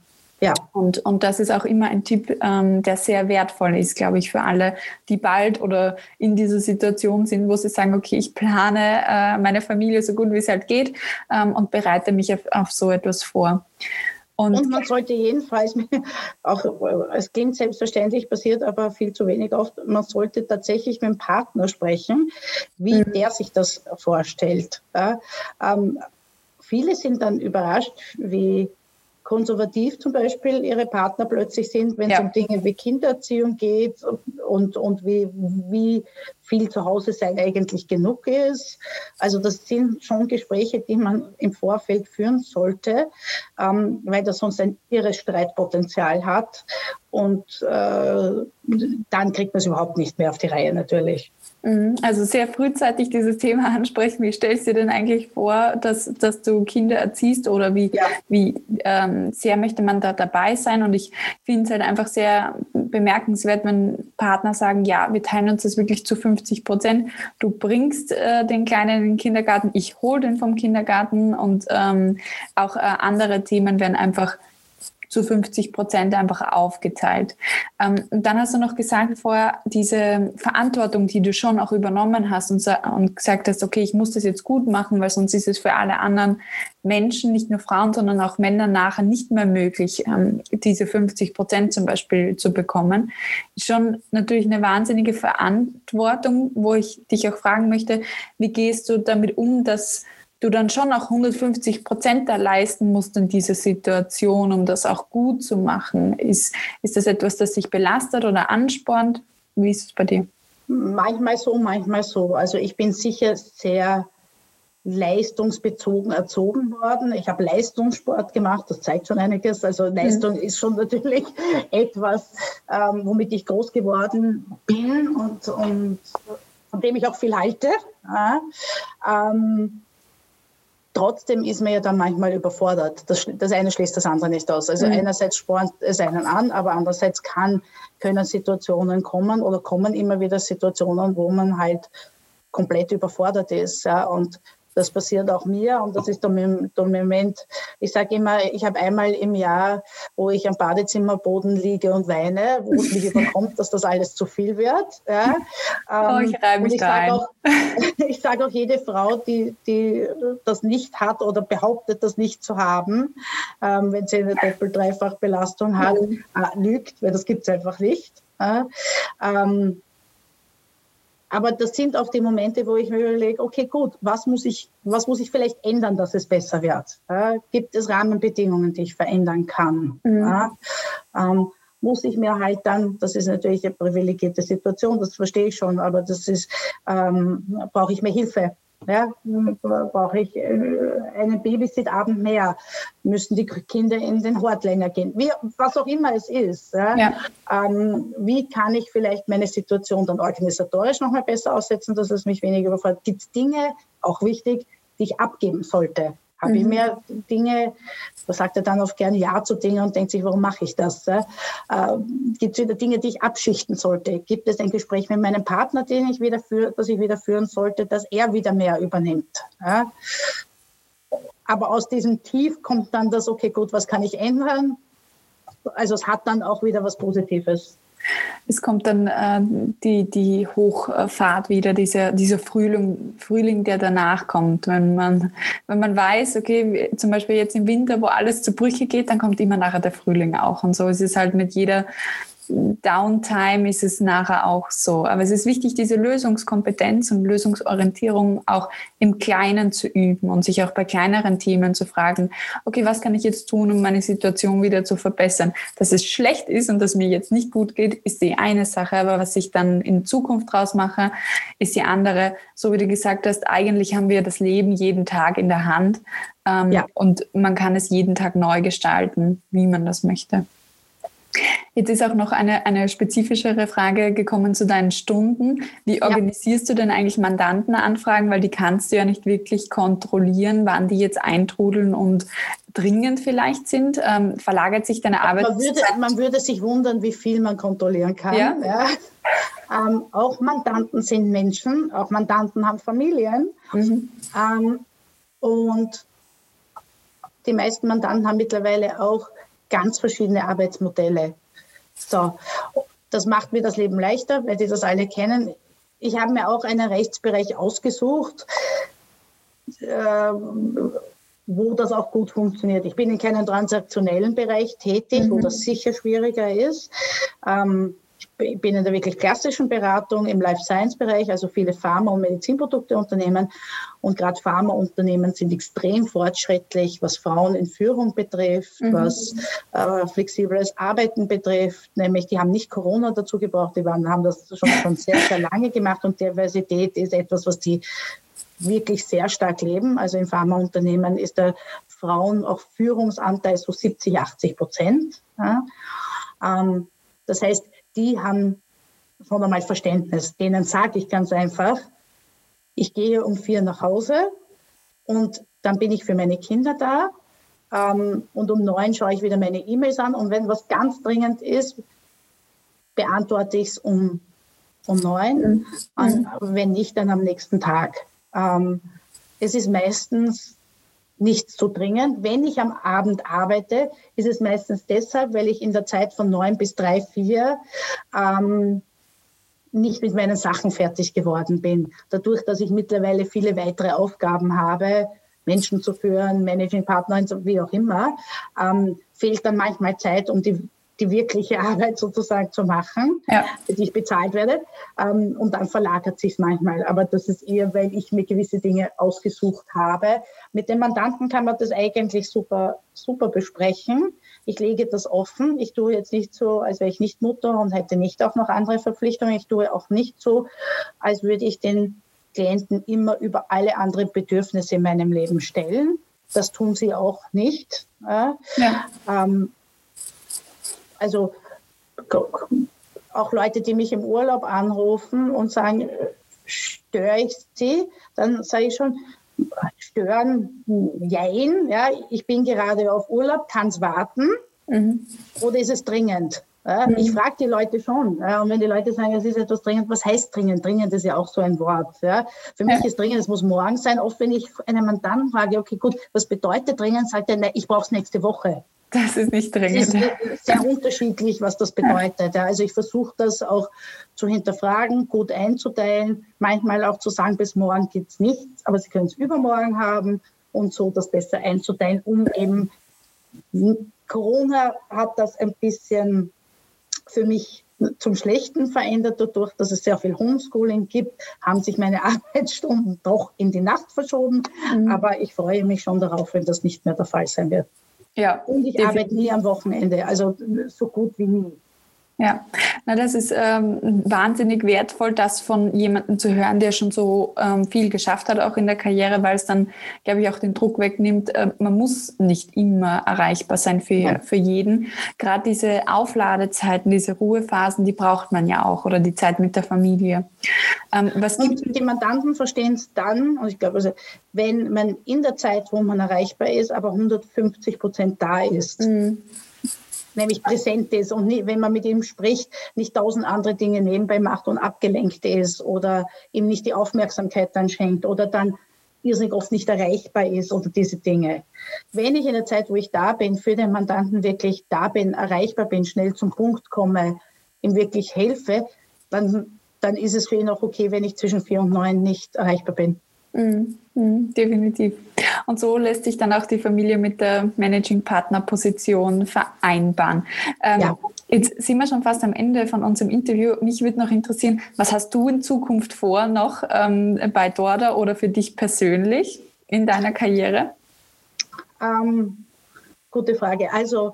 Ja. Und, und das ist auch immer ein Tipp, ähm, der sehr wertvoll ist, glaube ich, für alle, die bald oder in dieser Situation sind, wo sie sagen, okay, ich plane äh, meine Familie so gut wie es halt geht ähm, und bereite mich auf, auf so etwas vor. Und, und, man sollte jedenfalls, auch es klingt selbstverständlich, passiert aber viel zu wenig oft, man sollte tatsächlich mit dem Partner sprechen, wie mhm. der sich das vorstellt. Ja, ähm, viele sind dann überrascht, wie konservativ zum Beispiel ihre Partner plötzlich sind, wenn ja. es um Dinge wie Kindererziehung geht und, und wie, wie viel zu Hause sein eigentlich genug ist. Also das sind schon Gespräche, die man im Vorfeld führen sollte, ähm, weil das sonst ein irres Streitpotenzial hat. Und äh, dann kriegt man es überhaupt nicht mehr auf die Reihe natürlich. Mhm. Also sehr frühzeitig dieses Thema ansprechen. Wie stellst du dir denn eigentlich vor, dass, dass du Kinder erziehst oder wie, ja. wie ähm, sehr möchte man da dabei sein? Und ich finde es halt einfach sehr bemerkenswert, wenn Partner sagen, ja, wir teilen uns das wirklich zu 50 Prozent. Du bringst äh, den Kleinen in den Kindergarten, ich hole den vom Kindergarten und ähm, auch äh, andere Themen werden einfach zu 50 Prozent einfach aufgeteilt. Ähm, dann hast du noch gesagt vorher, diese Verantwortung, die du schon auch übernommen hast und, und gesagt hast, okay, ich muss das jetzt gut machen, weil sonst ist es für alle anderen Menschen, nicht nur Frauen, sondern auch Männer nachher nicht mehr möglich, ähm, diese 50 Prozent zum Beispiel zu bekommen. Schon natürlich eine wahnsinnige Verantwortung, wo ich dich auch fragen möchte, wie gehst du damit um, dass du dann schon auch 150 Prozent da leisten musst in dieser Situation, um das auch gut zu machen. Ist, ist das etwas, das dich belastet oder anspornt? Wie ist es bei dir? Manchmal so, manchmal so. Also ich bin sicher sehr leistungsbezogen erzogen worden. Ich habe Leistungssport gemacht, das zeigt schon einiges. Also Leistung mhm. ist schon natürlich etwas, ähm, womit ich groß geworden bin und, und von dem ich auch viel halte. Ja. Ähm, Trotzdem ist man ja dann manchmal überfordert. Das, das eine schließt das andere nicht aus. Also mhm. einerseits spornt es einen an, aber andererseits kann, können Situationen kommen oder kommen immer wieder Situationen, wo man halt komplett überfordert ist. Ja, und das passiert auch mir und das ist der, Moment. Ich sage immer, ich habe einmal im Jahr, wo ich am Badezimmerboden liege und weine, wo es mich überkommt, dass das alles zu viel wird. Ja. Oh, ich ähm, reibe mich ich sage auch, sag auch jede Frau, die, die das nicht hat oder behauptet, das nicht zu haben, ähm, wenn sie eine Doppel-Dreifach-Belastung hat, äh, lügt, weil das gibt es einfach nicht. Ja. Ähm, aber das sind auch die Momente, wo ich mir überlege, okay, gut, was muss ich, was muss ich vielleicht ändern, dass es besser wird? Ja, gibt es Rahmenbedingungen, die ich verändern kann? Mhm. Ja, ähm, muss ich mir halt dann, das ist natürlich eine privilegierte Situation, das verstehe ich schon, aber das ist, ähm, brauche ich mehr Hilfe ja, brauche ich äh, einen Babysit-Abend mehr? Müssen die Kinder in den Hort länger gehen? Wie, was auch immer es ist. Ja? ja. Ähm, wie kann ich vielleicht meine Situation dann organisatorisch noch mal besser aussetzen, dass es mich weniger überfordert? Gibt es Dinge, auch wichtig, die ich abgeben sollte? Habe mhm. ich mehr Dinge, da sagt er dann oft gerne Ja zu Dingen und denkt sich, warum mache ich das? Äh, Gibt es wieder Dinge, die ich abschichten sollte? Gibt es ein Gespräch mit meinem Partner, den ich wieder für, das ich wieder führen sollte, dass er wieder mehr übernimmt? Ja? Aber aus diesem Tief kommt dann das, okay, gut, was kann ich ändern? Also es hat dann auch wieder was Positives es kommt dann äh, die, die Hochfahrt wieder, dieser, dieser Frühling, Frühling, der danach kommt. Wenn man, wenn man weiß, okay, zum Beispiel jetzt im Winter, wo alles zu Brüche geht, dann kommt immer nachher der Frühling auch. Und so ist es halt mit jeder Downtime ist es nachher auch so. Aber es ist wichtig, diese Lösungskompetenz und Lösungsorientierung auch im Kleinen zu üben und sich auch bei kleineren Themen zu fragen, okay, was kann ich jetzt tun, um meine Situation wieder zu verbessern? Dass es schlecht ist und dass mir jetzt nicht gut geht, ist die eine Sache, aber was ich dann in Zukunft draus mache, ist die andere. So wie du gesagt hast, eigentlich haben wir das Leben jeden Tag in der Hand ähm, ja. und man kann es jeden Tag neu gestalten, wie man das möchte. Jetzt ist auch noch eine, eine spezifischere Frage gekommen zu deinen Stunden. Wie organisierst ja. du denn eigentlich Mandantenanfragen? Weil die kannst du ja nicht wirklich kontrollieren, wann die jetzt eintrudeln und dringend vielleicht sind. Ähm, verlagert sich deine Arbeit? Man würde, man würde sich wundern, wie viel man kontrollieren kann. Ja. ja. Ähm, auch Mandanten sind Menschen, auch Mandanten haben Familien. Mhm. Ähm, und die meisten Mandanten haben mittlerweile auch ganz verschiedene Arbeitsmodelle. So, das macht mir das Leben leichter, weil die das alle kennen. Ich habe mir auch einen Rechtsbereich ausgesucht, äh, wo das auch gut funktioniert. Ich bin in keinem transaktionellen Bereich tätig, mhm. wo das sicher schwieriger ist. Ähm, ich bin in der wirklich klassischen Beratung im Life Science Bereich, also viele Pharma- und Medizinprodukteunternehmen. Und gerade Pharmaunternehmen sind extrem fortschrittlich, was Frauen in Führung betrifft, mhm. was äh, flexibles Arbeiten betrifft. Nämlich, die haben nicht Corona dazu gebraucht, die waren, haben das schon, schon sehr, sehr lange gemacht. Und Diversität ist etwas, was die wirklich sehr stark leben. Also in Pharmaunternehmen ist der Frauen auch Führungsanteil so 70, 80 Prozent. Ja. Ähm, das heißt, die haben schon einmal Verständnis. Denen sage ich ganz einfach, ich gehe um vier nach Hause und dann bin ich für meine Kinder da. Ähm, und um neun schaue ich wieder meine E-Mails an. Und wenn was ganz dringend ist, beantworte ich es um, um neun. Mhm. wenn nicht, dann am nächsten Tag. Ähm, es ist meistens nicht so dringend. Wenn ich am Abend arbeite, ist es meistens deshalb, weil ich in der Zeit von neun bis drei, vier ähm, nicht mit meinen Sachen fertig geworden bin. Dadurch, dass ich mittlerweile viele weitere Aufgaben habe, Menschen zu führen, Managing Partner, wie auch immer, ähm, fehlt dann manchmal Zeit, um die die wirkliche Arbeit sozusagen zu machen, ja. für die ich bezahlt werde. Ähm, und dann verlagert sich es manchmal. Aber das ist eher, weil ich mir gewisse Dinge ausgesucht habe. Mit dem Mandanten kann man das eigentlich super, super besprechen. Ich lege das offen. Ich tue jetzt nicht so, als wäre ich nicht Mutter und hätte nicht auch noch andere Verpflichtungen. Ich tue auch nicht so, als würde ich den Klienten immer über alle anderen Bedürfnisse in meinem Leben stellen. Das tun sie auch nicht. Ja. Ähm, also auch Leute, die mich im Urlaub anrufen und sagen, störe ich sie, dann sage ich schon, stören, jein, ja, ich bin gerade auf Urlaub, kann es warten mhm. oder ist es dringend? Ja, mhm. Ich frage die Leute schon. Ja, und wenn die Leute sagen, es ist etwas dringend, was heißt dringend? Dringend ist ja auch so ein Wort. Ja. Für mich ist dringend, es muss morgen sein. Oft, wenn ich einen Mandanten frage, okay, gut, was bedeutet dringend, sagt er, nein, ich brauche es nächste Woche. Das ist nicht dringend. Es ist sehr unterschiedlich, was das bedeutet. Ja. Also ich versuche das auch zu hinterfragen, gut einzuteilen, manchmal auch zu sagen, bis morgen gibt es nichts, aber Sie können es übermorgen haben und so das besser einzuteilen, um eben Corona hat das ein bisschen für mich zum Schlechten verändert. Dadurch, dass es sehr viel Homeschooling gibt, haben sich meine Arbeitsstunden doch in die Nacht verschoben. Mhm. Aber ich freue mich schon darauf, wenn das nicht mehr der Fall sein wird. Ja, und ich definitiv. arbeite nie am Wochenende, also so gut wie nie. Ja, na, das ist ähm, wahnsinnig wertvoll, das von jemandem zu hören, der schon so ähm, viel geschafft hat, auch in der Karriere, weil es dann, glaube ich, auch den Druck wegnimmt. Äh, man muss nicht immer erreichbar sein für, ja. für jeden. Gerade diese Aufladezeiten, diese Ruhephasen, die braucht man ja auch oder die Zeit mit der Familie. Ähm, was und die Mandanten verstehen es dann, und ich glaube, also, wenn man in der Zeit, wo man erreichbar ist, aber 150 Prozent da ist. Mhm nämlich präsent ist und nie, wenn man mit ihm spricht, nicht tausend andere Dinge nebenbei macht und abgelenkt ist oder ihm nicht die Aufmerksamkeit dann schenkt oder dann irrsinnig oft nicht erreichbar ist oder diese Dinge. Wenn ich in der Zeit, wo ich da bin, für den Mandanten wirklich da bin, erreichbar bin, schnell zum Punkt komme, ihm wirklich helfe, dann, dann ist es für ihn auch okay, wenn ich zwischen vier und neun nicht erreichbar bin. Mhm, mhm, definitiv. Und so lässt sich dann auch die Familie mit der Managing Partner Position vereinbaren. Ähm, ja. Jetzt sind wir schon fast am Ende von unserem Interview. Mich würde noch interessieren, was hast du in Zukunft vor noch ähm, bei Dorda oder für dich persönlich in deiner Karriere? Ähm, gute Frage. Also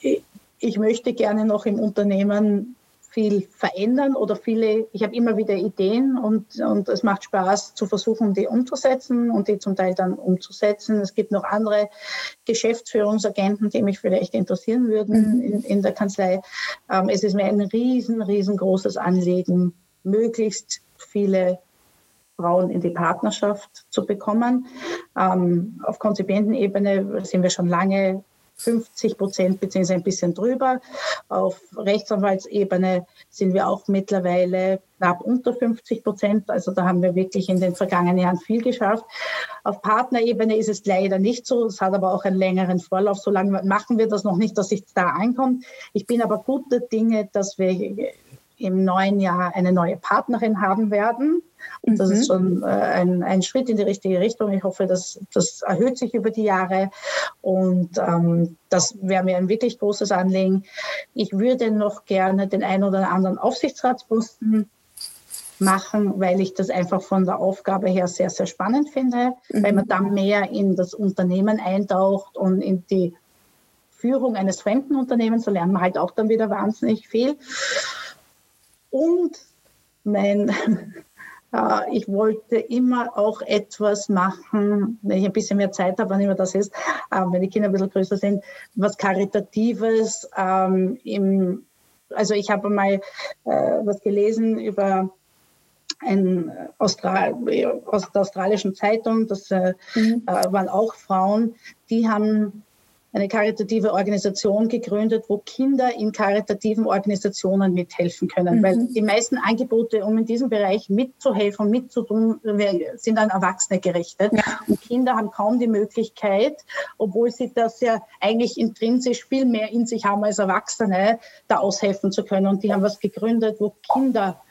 ich, ich möchte gerne noch im Unternehmen viel verändern oder viele, ich habe immer wieder Ideen und, und es macht Spaß zu versuchen, die umzusetzen und die zum Teil dann umzusetzen. Es gibt noch andere Geschäftsführungsagenten, die mich vielleicht interessieren würden mhm. in, in der Kanzlei. Ähm, es ist mir ein riesen, riesengroßes Anliegen, möglichst viele Frauen in die Partnerschaft zu bekommen. Ähm, auf Konzipientenebene sind wir schon lange 50 Prozent beziehungsweise ein bisschen drüber. Auf Rechtsanwaltsebene sind wir auch mittlerweile knapp unter 50 Prozent. Also da haben wir wirklich in den vergangenen Jahren viel geschafft. Auf Partnerebene ist es leider nicht so. Es hat aber auch einen längeren Vorlauf. So lange machen wir das noch nicht, dass es da einkommt. Ich bin aber guter Dinge, dass wir im neuen Jahr eine neue Partnerin haben werden. Und das mhm. ist schon äh, ein, ein Schritt in die richtige Richtung. Ich hoffe, dass das erhöht sich über die Jahre und ähm, das wäre mir ein wirklich großes Anliegen. Ich würde noch gerne den einen oder anderen Aufsichtsratsposten machen, weil ich das einfach von der Aufgabe her sehr, sehr spannend finde, mhm. weil man dann mehr in das Unternehmen eintaucht und in die Führung eines fremden Unternehmens, da lernt man halt auch dann wieder wahnsinnig viel. Und mein, äh, ich wollte immer auch etwas machen, wenn ich ein bisschen mehr Zeit habe, wann immer das ist, äh, wenn die Kinder ein bisschen größer sind, was Karitatives. Ähm, also ich habe mal äh, was gelesen über ein Austral aus der australischen Zeitung, das mhm. waren auch Frauen, die haben eine karitative Organisation gegründet, wo Kinder in karitativen Organisationen mithelfen können. Mhm. Weil die meisten Angebote, um in diesem Bereich mitzuhelfen, mitzutun, sind an Erwachsene gerichtet. Ja. Und Kinder haben kaum die Möglichkeit, obwohl sie das ja eigentlich intrinsisch viel mehr in sich haben als Erwachsene, da aushelfen zu können. Und die haben was gegründet, wo Kinder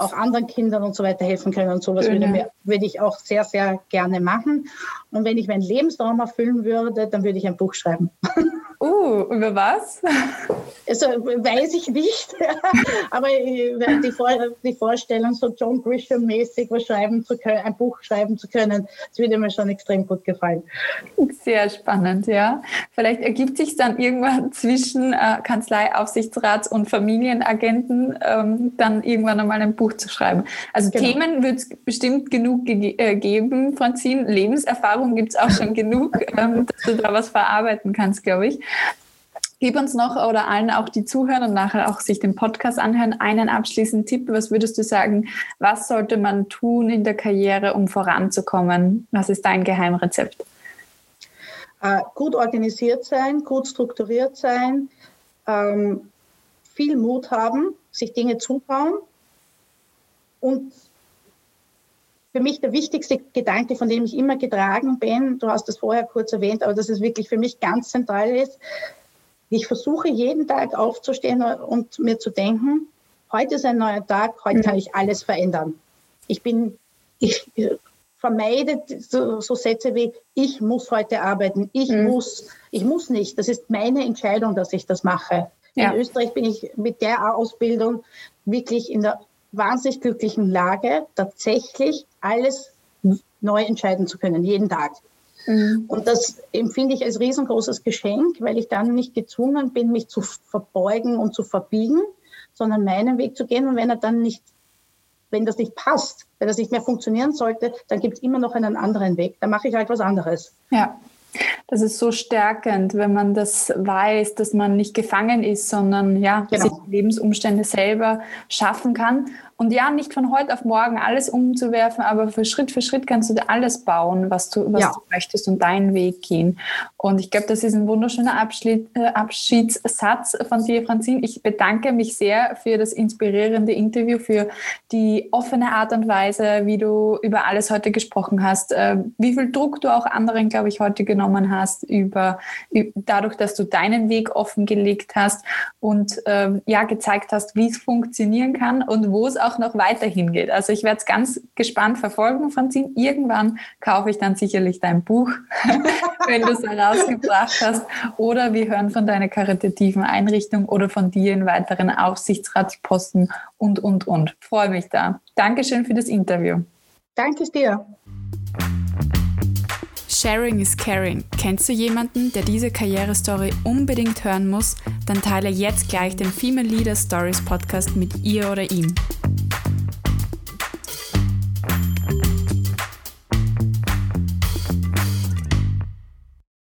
auch anderen Kindern und so weiter helfen können. Und sowas würde, mir, würde ich auch sehr, sehr gerne machen. Und wenn ich meinen Lebenstraum erfüllen würde, dann würde ich ein Buch schreiben. Uh, über was? Also weiß ich nicht, aber die, Vor die Vorstellung, so John Grisham-mäßig was schreiben zu können, ein Buch schreiben zu können, das würde mir schon extrem gut gefallen. Sehr spannend, ja. Vielleicht ergibt sich dann irgendwann zwischen äh, Kanzlei, Aufsichtsrats und Familienagenten ähm, dann irgendwann einmal ein Buch zu schreiben. Also genau. Themen wird es bestimmt genug ge äh, geben, Franzin. Lebenserfahrung gibt es auch schon genug, ähm, dass du da was verarbeiten kannst, glaube ich. Gib uns noch oder allen auch, die zuhören und nachher auch sich den Podcast anhören, einen abschließenden Tipp. Was würdest du sagen, was sollte man tun in der Karriere, um voranzukommen? Was ist dein Geheimrezept? Äh, gut organisiert sein, gut strukturiert sein, ähm, viel Mut haben, sich Dinge zutrauen und für mich der wichtigste Gedanke, von dem ich immer getragen bin, du hast es vorher kurz erwähnt, aber das ist wirklich für mich ganz zentral ist, ich versuche jeden Tag aufzustehen und mir zu denken, heute ist ein neuer Tag, heute kann ich alles verändern. Ich bin, ich vermeide so, so Sätze wie, ich muss heute arbeiten, ich mhm. muss, ich muss nicht. Das ist meine Entscheidung, dass ich das mache. Ja. In Österreich bin ich mit der Ausbildung wirklich in der wahnsinnig glücklichen Lage, tatsächlich alles neu entscheiden zu können, jeden Tag. Mhm. Und das empfinde ich als riesengroßes Geschenk, weil ich dann nicht gezwungen bin, mich zu verbeugen und zu verbiegen, sondern meinen Weg zu gehen. Und wenn er dann nicht, wenn das nicht passt, wenn das nicht mehr funktionieren sollte, dann gibt es immer noch einen anderen Weg. Dann mache ich halt was anderes. Ja. Das ist so stärkend, wenn man das weiß, dass man nicht gefangen ist, sondern ja, genau. sich Lebensumstände selber schaffen kann Und ja, nicht von heute auf morgen alles umzuwerfen, aber für Schritt für Schritt kannst du dir alles bauen, was du, was ja. du möchtest und deinen Weg gehen. Und ich glaube, das ist ein wunderschöner Abschied, äh, Abschiedssatz von dir, Franzin. Ich bedanke mich sehr für das inspirierende Interview, für die offene Art und Weise, wie du über alles heute gesprochen hast, äh, wie viel Druck du auch anderen, glaube ich, heute genommen hast, über, dadurch, dass du deinen Weg offengelegt hast und äh, ja, gezeigt hast, wie es funktionieren kann und wo es auch noch weiterhin geht. Also ich werde es ganz gespannt verfolgen, Franzin. Irgendwann kaufe ich dann sicherlich dein Buch, wenn du es herausgebracht hast. Oder wir hören von deiner karitativen Einrichtung oder von dir in weiteren Aufsichtsratsposten und, und, und. Freue mich da. Dankeschön für das Interview. Danke dir. Sharing is Caring. Kennst du jemanden, der diese Karrierestory unbedingt hören muss? Dann teile jetzt gleich den Female Leader Stories Podcast mit ihr oder ihm.